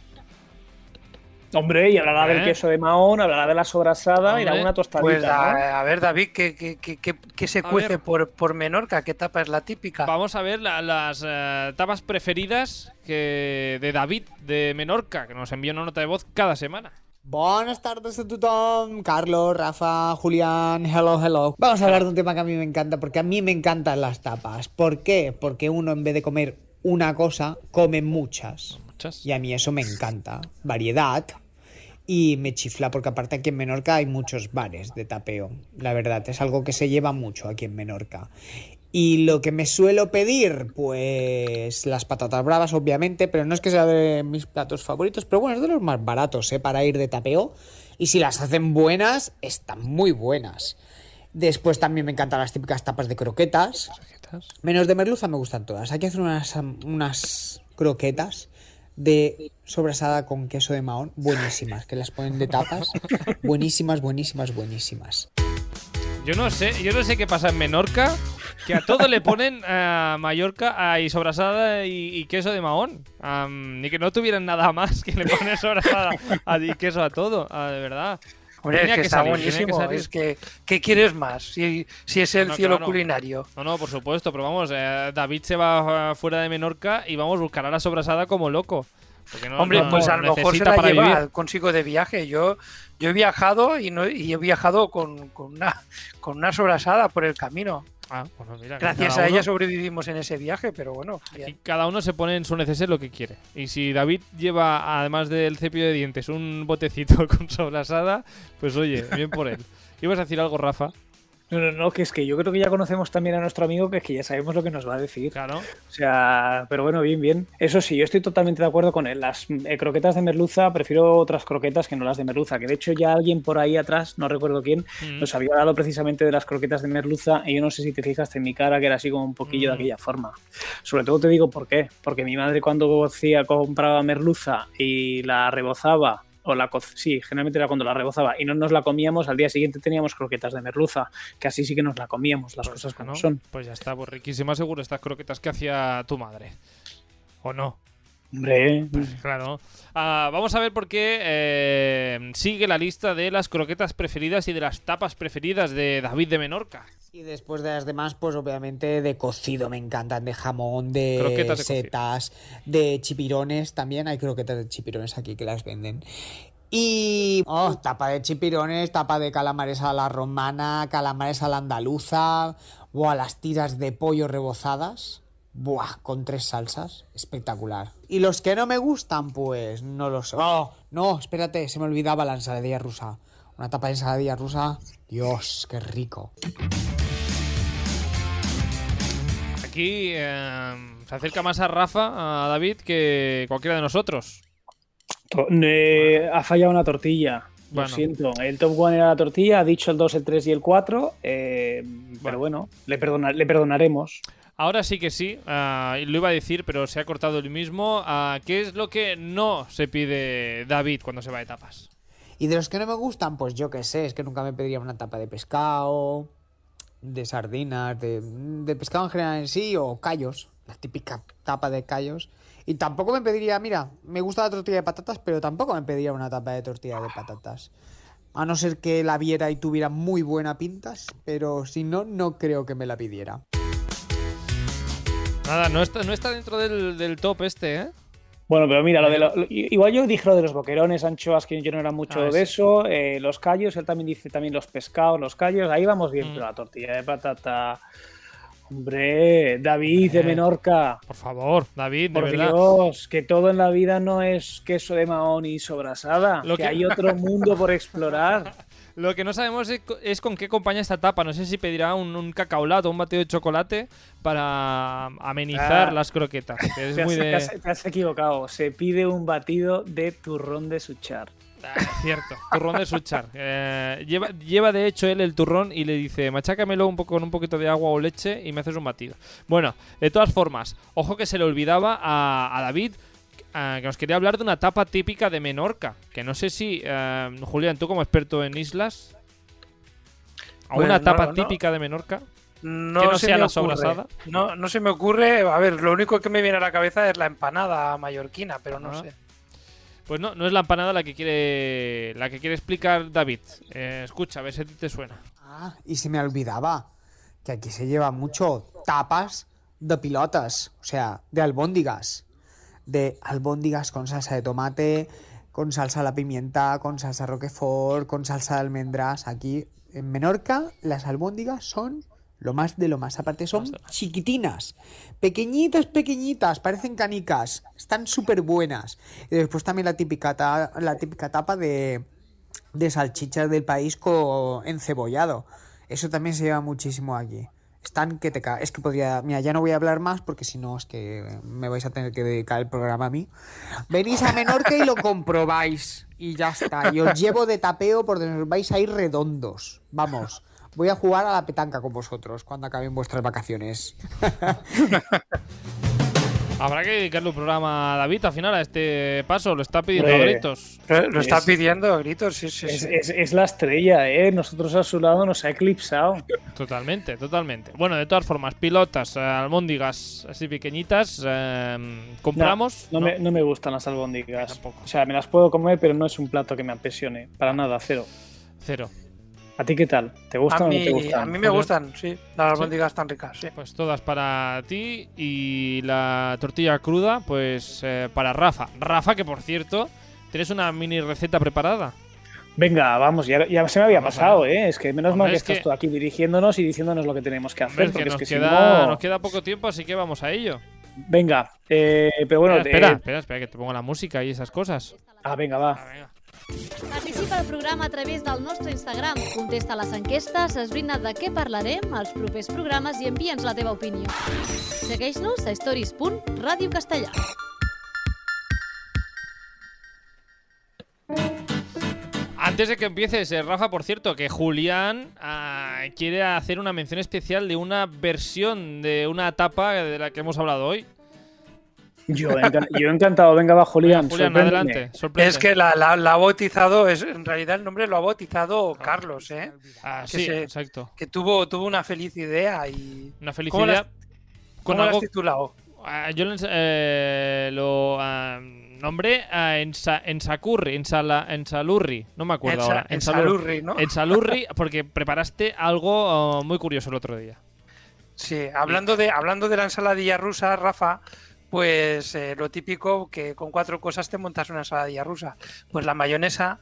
Hombre, y hablará del ¿Eh? queso de Mahón, hablará de la sobrasada y alguna tostadita. Pues ¿no? a, a ver, David, ¿qué, qué- qué- qué- qué se A cuece por, por Menorca? ¿Qué tapa es la típica? Vamos a ver la- las eh, tapas preferidas que de David de Menorca, que nos envía una nota de voz cada semana. Buenas tardes a tothom, Carlos, Rafa, Julián, hello, hello. Vamos a hablar de un tema que a mí me encanta, porque a mí me encantan las tapas. ¿Por qué? Porque uno en vez de comer una cosa, come muchas. Muchas. Y a mí eso me encanta. Variedad. Y me chifla, porque aparte aquí en Menorca hay muchos bares de tapeo. La verdad, es algo que se lleva mucho aquí en Menorca. Y lo que me suelo pedir, pues las patatas bravas, obviamente, pero no es que sea de mis platos favoritos, pero bueno, es de los más baratos, ¿eh? Para ir de tapeo. Y si las hacen buenas, están muy buenas. Después también me encantan las típicas tapas de croquetas. Menos de merluza me gustan todas. Hay que hacer unas, unas croquetas de sobrasada con queso de mahón buenísimas, que las ponen de tapas. Buenísimas, buenísimas, buenísimas. Yo no sé, yo no sé qué pasa en Menorca, que a todo le ponen a Mallorca ah, y sobrasada y, queso de mahón. Am, ni que no tuvieran nada más que le ponen sobrasada y queso a todo, ah, de verdad. Hombre, Tenía es que, que está salir, que buenísimo. salir. Es que, ¿qué quieres más? Si, si es el No, cielo claro. culinario. No, no, por supuesto, pero vamos, eh, David se va ah, fuera de Menorca y vamos, buscará la sobrasada como loco. No, Hombre, no- pues a lo mejor se la para lleva vivir. consigo de viaje. Yo, yo he viajado y, no, y he viajado con, con una, con una sobrasada por el camino. Ah, bueno, mira, que Gracias a ella sobrevivimos en ese viaje, pero bueno. Y cada uno se pone en su neceser lo que quiere. Y si David lleva, además del cepillo de dientes, un botecito con sobrasada, pues oye, bien por él. ¿Ibas a decir algo, Rafa? No, no, no, que es que yo creo que ya conocemos también a nuestro amigo, que es que ya sabemos lo que nos va a decir. Claro. O sea, pero bueno, bien, bien. Eso sí, yo estoy totalmente de acuerdo con él. Las eh, croquetas de merluza, prefiero otras croquetas que no las de merluza. Que de hecho ya alguien por ahí atrás, no recuerdo quién, Mm. nos había hablado precisamente de las croquetas de merluza y yo no sé si te fijaste en mi cara que era así como un poquillo de Mm. aquella forma. Sobre todo te digo por qué. Porque mi madre cuando hacía, compraba merluza y la rebozaba o la sí, generalmente era cuando la rebozaba y no nos la comíamos, al día siguiente teníamos croquetas de merluza, que así sí que nos la comíamos, las cosas como ¿no? son. Pues ya está, pues riquísimas seguro estas croquetas que hacía tu madre. ¿O no? Hombre, Claro. Ah, vamos a ver por qué eh, sigue la lista de las croquetas preferidas y de las tapas preferidas de David de Menorca. Y después de las demás, pues obviamente de cocido me encantan, de jamón, de Croquetas de cocido. setas, de chipirones. También hay croquetas de chipirones aquí que las venden. Y oh, tapa de chipirones, tapa de calamares a la romana, calamares a la andaluza, o a las tiras de pollo rebozadas. Buah, con tres salsas. Espectacular. Y los que no me gustan, pues no los sé. Oh, no, espérate, se me olvidaba la ensaladilla rusa. Una tapa de ensaladilla rusa. Dios, qué rico. Aquí eh, se acerca más a Rafa, a David, que cualquiera de nosotros. Eh, ha fallado una tortilla. Bueno. Lo siento. El top one era la tortilla, ha dicho el 2, el 3 y el 4. eh, Pero bueno, le, perdona- le perdonaremos. Ahora sí que sí, ah, lo iba a decir, pero se ha cortado el mismo. Ah, ¿Qué es lo que no se pide David cuando se va de tapas? Y de los que no me gustan, pues yo qué sé, es que nunca me pediría una tapa de pescado, de sardinas, de, de pescado en general en sí, o callos, la típica tapa de callos. Y tampoco me pediría, mira, me gusta la tortilla de patatas, pero tampoco me pediría una tapa de tortilla de patatas. A no ser que la viera y tuviera muy buena pintas, pero si no, no creo que me la pidiera. Nada, no está, no está dentro del, del top este, ¿eh? Bueno, pero mira, lo de lo- lo- igual yo dije lo de los boquerones, anchoas, que yo no era mucho Ah, de sí. eso. eh, los callos, él también dice también los pescados, los callos. Ahí vamos bien, Mm. pero la tortilla de patata. Hombre, David de Eh, Menorca. Por favor, David, de Por verdad. Dios, que todo en la vida no es queso de mahón y sobrasada. Lo que, que- hay otro mundo por explorar. Lo que no sabemos es, co- es con qué acompaña esta tapa. No sé si pedirá un, un cacaolato o un batido de chocolate para amenizar Ah. las croquetas. que es Te has, muy te has- te has equivocado. Se pide un batido de turrón de suchar. Ah, cierto, turrón de suchar. Eh, lleva, lleva de hecho él el turrón y le dice, machácamelo un poco con un poquito de agua o leche y me haces un batido. Bueno, de todas formas, ojo que se le olvidaba a, a David ah, que nos quería hablar de una tapa típica de Menorca. Que no sé si, eh, Julián, tú como experto en islas, Pues ¿alguna no, tapa no. típica de Menorca? no, que no se sea me la ocurre. sobrasada. No, no se me ocurre. A ver, lo único que me viene a la cabeza es la empanada mallorquina, pero no Ah. sé. Pues no, no es la empanada la que quiere la que quiere explicar David. Eh, escucha, a ver si a ti te suena. Ah, y se me olvidaba que aquí se lleva mucho tapas de pilotas, o sea, de albóndigas. De albóndigas con salsa de tomate, con salsa a la pimienta, con salsa roquefort, con salsa de almendras. Aquí en Menorca las albóndigas son lo más de lo más. Aparte son chiquitinas, pequeñitas, pequeñitas, parecen canicas. Están súper buenas. Y después también la típica, ta- la típica tapa de, de salchichas del país con encebollado. Eso también se lleva muchísimo aquí. Están que te ca- Es que podría. Mira, ya no voy a hablar más porque si no es que me vais a tener que dedicar el programa a mí. Venís a Menorca y lo comprobáis. Y ya está. Y os llevo de tapeo por donde os vais a ir redondos. Vamos. Voy a jugar a la petanca con vosotros cuando acaben vuestras vacaciones. Habrá que dedicarle un programa a David al final a este paso, lo está pidiendo a gritos. Lo, lo está Es- pidiendo a gritos, sí, sí, Es, sí. es- es la estrella, ¿eh? Nosotros a su lado nos ha eclipsado. Totalmente, totalmente. Bueno, de todas formas, pilotas, eh, albóndigas así pequeñitas, eh, compramos. No, me, no me gustan las albóndigas. O sea, me las puedo comer, pero no es un plato que me apasione. Para nada, cero. Cero. ¿A ti qué tal? ¿Te A gustan o no te gustan? a mí me gustan, sí. Las albóndigas están ricas, sí. Pues todas para ti y la tortilla cruda, pues eh, para Rafa. Rafa, que por cierto, ¿tienes una mini receta preparada? Venga, vamos, ya, ya se me había Vamos pasado. ¿eh? Es que menos Hombre, mal que es estás que- tú aquí dirigiéndonos y diciéndonos lo que tenemos que hacer. Hombre, es que porque nos, es que si queda, no- nos queda poco tiempo, así que vamos a ello. Venga, eh, pero bueno. espera, espera, eh, espera, espera, que te pongo la música y esas cosas. Ah, venga, va. Participa al programa a través del nostre Instagram. Contesta les enquestes, esbrina de què parlarem als propers programes i envia'ns la teva opinió. Segueix-nos a stories.radiocastellà. Antes de que empieces, eh, Rafa, por cierto, que Julián ah, quiere hacer una mención especial de una versión de una etapa de la que hemos hablado hoy. Yo, enca- yo encantado. Venga, va, Julián. Julián, adelante. sorprende. Es que la, la- la ha bautizado, es, en realidad el nombre lo ha bautizado Carlos, ¿eh? Ah, Que sí, se- exacto. Que tuvo, tuvo una feliz idea y. Una feliz ¿Cómo la idea. con ¿Cómo lo algo- has titulado? Ah, yo eh, lo nombré en, Sa- en Sacurri, en, Sala, en Salurri, no me acuerdo En Sa- ahora. en Salur- Salurri, ¿no? En Salurri, porque preparaste algo ah, muy curioso el otro día. Sí, hablando de, hablando de la ensaladilla rusa, Rafa, pues eh, lo típico que con cuatro cosas te montas una ensaladilla rusa. Pues la mayonesa,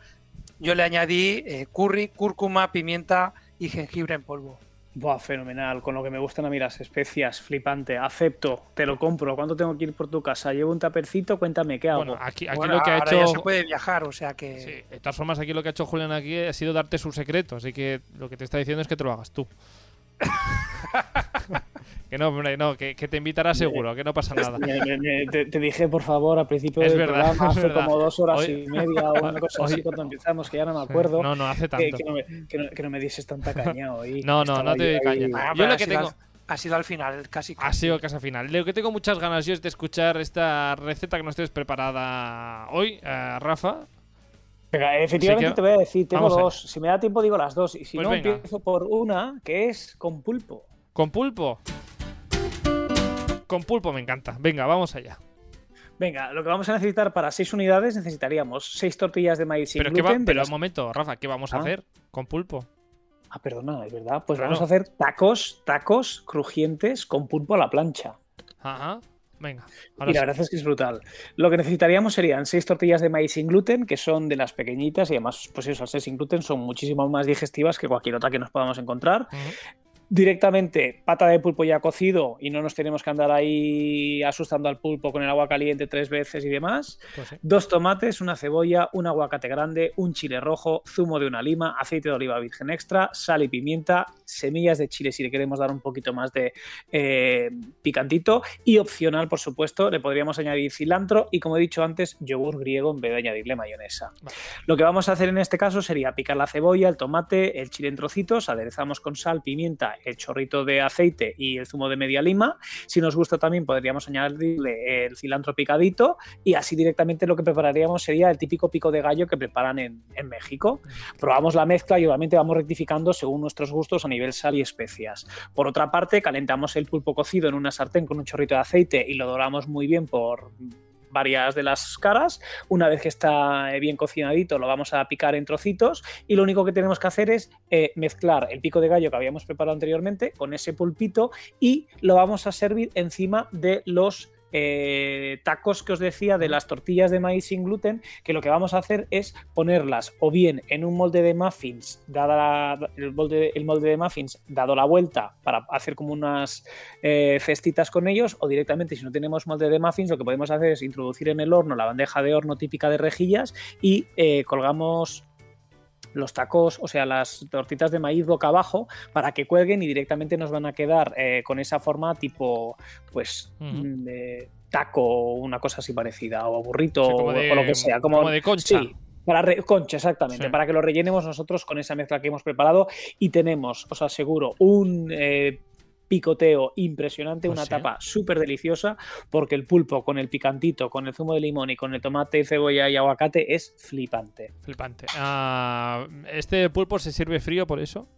yo le añadí eh, curry, cúrcuma, pimienta y jengibre en polvo. Buah, fenomenal. Con lo que me gustan a mí las especias, flipante. Acepto, te lo compro. ¿Cuánto tengo que ir por tu casa? ¿Llevo un tapercito? Cuéntame, ¿qué hago? Bueno, aquí, aquí Bueno, lo que ha hecho. ya se puede viajar, o sea que. Sí, de todas formas, aquí lo que ha hecho Julián aquí ha sido darte su secreto, así que lo que te está diciendo es que te lo hagas tú. que no, hombre, no, que, que te invitará seguro, que no pasa nada. Me- me- me- te, te dije, por favor, al principio Es del verdad, programa, hace verdad. como dos horas Hoy- y media o una cosa hoy- así cuando empezamos, que ya no me acuerdo. No, no, hace tanto. que no me, que no- que no me dieses tanta caña hoy. No, no, no te doy caña. Ah, Yo lo ha que sido tengo- al- ha sido al final, casi. Ha casi. sido casa final. Lo que tengo muchas ganas yo es de escuchar esta receta que nos tienes preparada hoy, eh, Rafa. Venga, efectivamente que te voy a decir, tengo vamos dos. Si me da tiempo, digo las dos. Y si Pues no, venga. empiezo por una que es con pulpo. ¿Con pulpo? Con pulpo me encanta. Venga, vamos allá. Venga, lo que vamos a necesitar para seis unidades necesitaríamos seis tortillas de maíz sin Pero, ¿qué va- gluten. pero las- un momento, Rafa, ¿qué vamos a Ah. hacer con pulpo? Ah, perdona, es verdad. Pues Claro. vamos a hacer tacos, tacos crujientes con pulpo a la plancha. Ajá. Venga. Y la sí. verdad es que es brutal. Lo que necesitaríamos serían seis tortillas de maíz sin gluten, que son de las pequeñitas y además, pues eso, al ser sin gluten son muchísimo más digestivas que cualquier otra que nos podamos encontrar. Directamente pata de pulpo ya cocido y no nos tenemos que andar ahí asustando al pulpo con el agua caliente tres veces y demás. Pues sí. Dos tomates, una cebolla, un aguacate grande, un chile rojo, zumo de una lima, aceite de oliva virgen extra, sal y pimienta, semillas de chile si le queremos dar un poquito más de eh, picantito y opcional, por supuesto, le podríamos añadir cilantro y como he dicho antes, yogur griego en vez de añadirle mayonesa. Vale. Lo que vamos a hacer en este caso sería picar la cebolla, el tomate, el chile en trocitos, aderezamos con sal, pimienta el chorrito de aceite y el zumo de media lima. Si nos gusta también podríamos añadirle el cilantro picadito y así directamente lo que prepararíamos sería el típico pico de gallo que preparan en, en México. Probamos la mezcla y obviamente vamos rectificando según nuestros gustos a nivel sal y especias. Por otra parte, calentamos el pulpo cocido en una sartén con un chorrito de aceite y lo doramos muy bien por varias de las caras. Una vez que está eh, bien cocinadito, lo vamos a picar en trocitos y lo único que tenemos que hacer es eh, mezclar el pico de gallo que habíamos preparado anteriormente con ese pulpito y lo vamos a servir encima de los eh, tacos que os decía de las tortillas de maíz sin gluten, que lo que vamos a hacer es ponerlas o bien en un molde de muffins, dada el, molde, el molde de muffins, dado la vuelta para hacer como unas eh, cestitas con ellos, o directamente si no tenemos molde de muffins, lo que podemos hacer es introducir en el horno la bandeja de horno típica de rejillas y eh, colgamos los tacos, o sea, las tortitas de maíz boca abajo para que cuelguen y directamente nos van a quedar eh, con esa forma tipo, pues, mm, de taco o una cosa así parecida, o burrito o, lo que sea. Como, de concha. Para concha, exactamente, para que lo rellenemos nosotros con esa mezcla que hemos preparado y tenemos, os aseguro, un eh, picoteo impresionante, Pues una tapa súper deliciosa, porque el pulpo con el picantito, con el zumo de limón y con el tomate, cebolla y aguacate es flipante. Flipante. Ah, ¿Este pulpo se sirve frío por eso?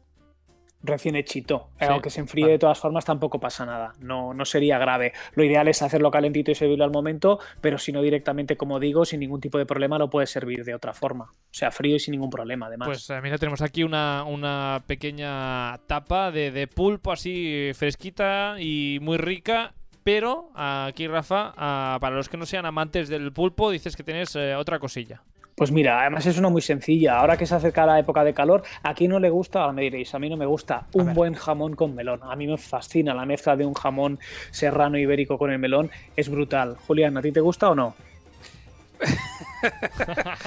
Recién hechito. Sí, Aunque se enfríe vale. de todas formas tampoco pasa nada. No, no sería grave. Lo ideal es hacerlo calentito y servirlo al momento, pero si no directamente, como digo, sin ningún tipo de problema lo puedes servir de otra forma. O sea, frío y sin ningún problema, además. Pues eh, mira, tenemos aquí una, una pequeña tapa de, de pulpo así fresquita y muy rica. Pero aquí, Rafa, ah, para los que no sean amantes del pulpo, dices que tienes eh, otra cosilla. Pues mira, además es una muy sencilla. Ahora que se acerca la época de calor, ¿a quién no le gusta? Ahora me diréis, a mí no me gusta un buen jamón con melón. A mí me fascina la mezcla de un jamón serrano ibérico con el melón. Es brutal. Julián, ¿a ti te gusta o no?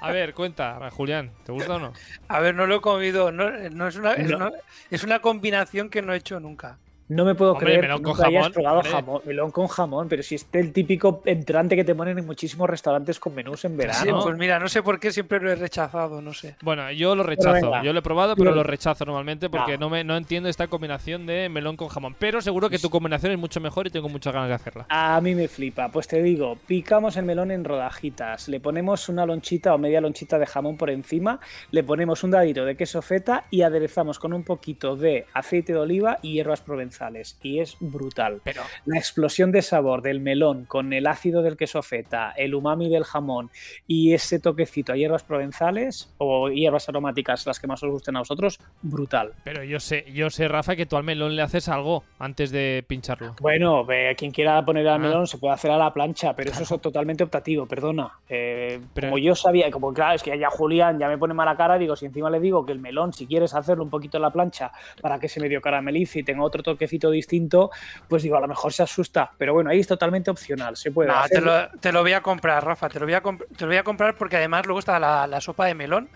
A ver, cuenta, Julián, ¿te gusta o no? A ver, no lo he comido. No, no es, una, es, No. no- es una combinación que no he hecho nunca. No me puedo Hombre, creer melón que nunca hayas jamón, probado jamón, melón con jamón, pero si es el típico entrante que te ponen en muchísimos restaurantes con menús en verano. Sí, pues mira, no sé por qué siempre lo he rechazado, no sé. Bueno, yo lo rechazo. Yo lo he probado, pero lo- rechazo normalmente porque Ah. no, me, no entiendo esta combinación de melón con jamón. Pero seguro que tu combinación es mucho mejor y tengo muchas ganas de hacerla. A mí me flipa. Pues te digo, picamos el melón en rodajitas, le ponemos una lonchita o media lonchita de jamón por encima, le ponemos un dadito de queso feta y aderezamos con un poquito de aceite de oliva y hierbas Y es brutal. Pero La explosión de sabor del melón con el ácido del queso feta, el umami del jamón y ese toquecito a hierbas provenzales o hierbas aromáticas, las que más os gusten a vosotros, brutal. Pero yo sé, yo sé, Rafa, que tú al melón le haces algo antes de pincharlo. Bueno, ve, quien quiera poner al Ah. melón se puede hacer a la plancha, pero eso es totalmente optativo, perdona. Eh, Pero- como yo sabía, como claro, es que ya Julián ya me pone mala cara, digo, si encima le digo que el melón, si quieres hacerlo un poquito en la plancha para que se medio caramelice y tenga otro toquecito distinto, pues digo, a lo mejor se asusta, pero bueno, ahí es totalmente opcional, se puede Nah, hacer. te, lo, te lo voy a comprar, Rafa, te lo voy a, comp- te lo voy a comprar porque además luego está la, la sopa de melón,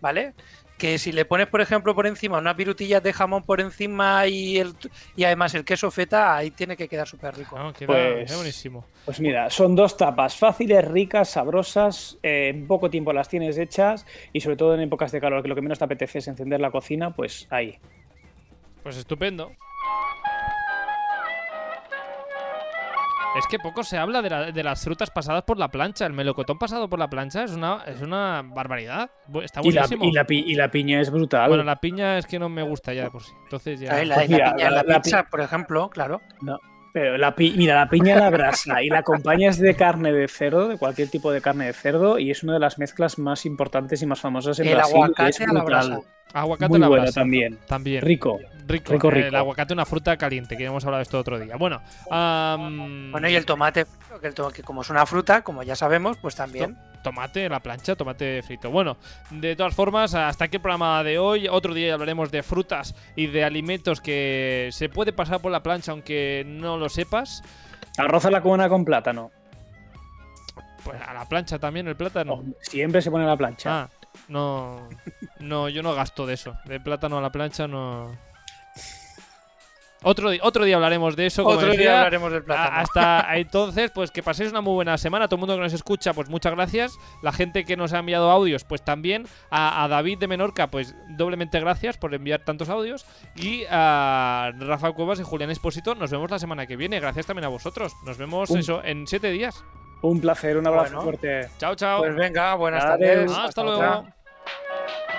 ¿vale? Que si le pones, por ejemplo, por encima unas virutillas de jamón por encima y, el, y además el queso feta, ahí tiene que quedar súper rico. No, queda, Pues- buenísimo. Pues mira, son dos tapas fáciles, ricas, sabrosas, eh, en poco tiempo las tienes hechas y sobre todo en épocas de calor, que lo que menos te apetece es encender la cocina, pues ahí. Pues estupendo. Es que poco se habla de, la- de las frutas pasadas por la plancha. El melocotón pasado por la plancha es una, es una barbaridad. Está Y la, buenísimo. y la pi- y la piña es brutal. Bueno, la piña es que no me gusta ya de por sí. Entonces ya. La, Pues mira, piña en la, la- la pizza, por ejemplo, claro. No, pero la pi- mira, la piña la grasa y la acompañas de carne de cerdo, de cualquier tipo de carne de cerdo, y es una de las mezclas más importantes y más famosas en El Brasil. aguacate es a la brasa. Aguacate Muy a la buena brasa. también. También. Rico. Rico, rico, Eh, rico. El aguacate, una fruta caliente, que hemos hablado de esto otro día. Bueno, am, Bueno, y el tomate, que, el to- que como es una fruta, como ya sabemos, pues también. tomate en la plancha, tomate frito. Bueno, de todas formas, hasta aquí el programa de hoy. Otro día hablaremos de frutas y de alimentos que se puede pasar por la plancha aunque no lo sepas. Arroz a la cubana con plátano. Pues a la plancha también el plátano. Oh, Siempre se pone a la plancha. Ah, no, no, yo no gasto de eso. De plátano a la plancha no. Otro, otro día hablaremos de eso. Como Otro decía. día hablaremos del plátano. Hasta entonces, pues que paséis una muy buena semana. Todo el mundo que nos escucha, pues muchas gracias. La gente que nos ha enviado audios, pues también. A, a David de Menorca, pues doblemente gracias por enviar tantos audios. Y a Rafa Cuevas y Julián Espósito, nos vemos la semana que viene. Gracias también a vosotros. Nos vemos Un- eso en siete días. Un placer, un abrazo Bueno. fuerte. Chao, chao. Pues venga, buenas tardes. Hasta luego. thank you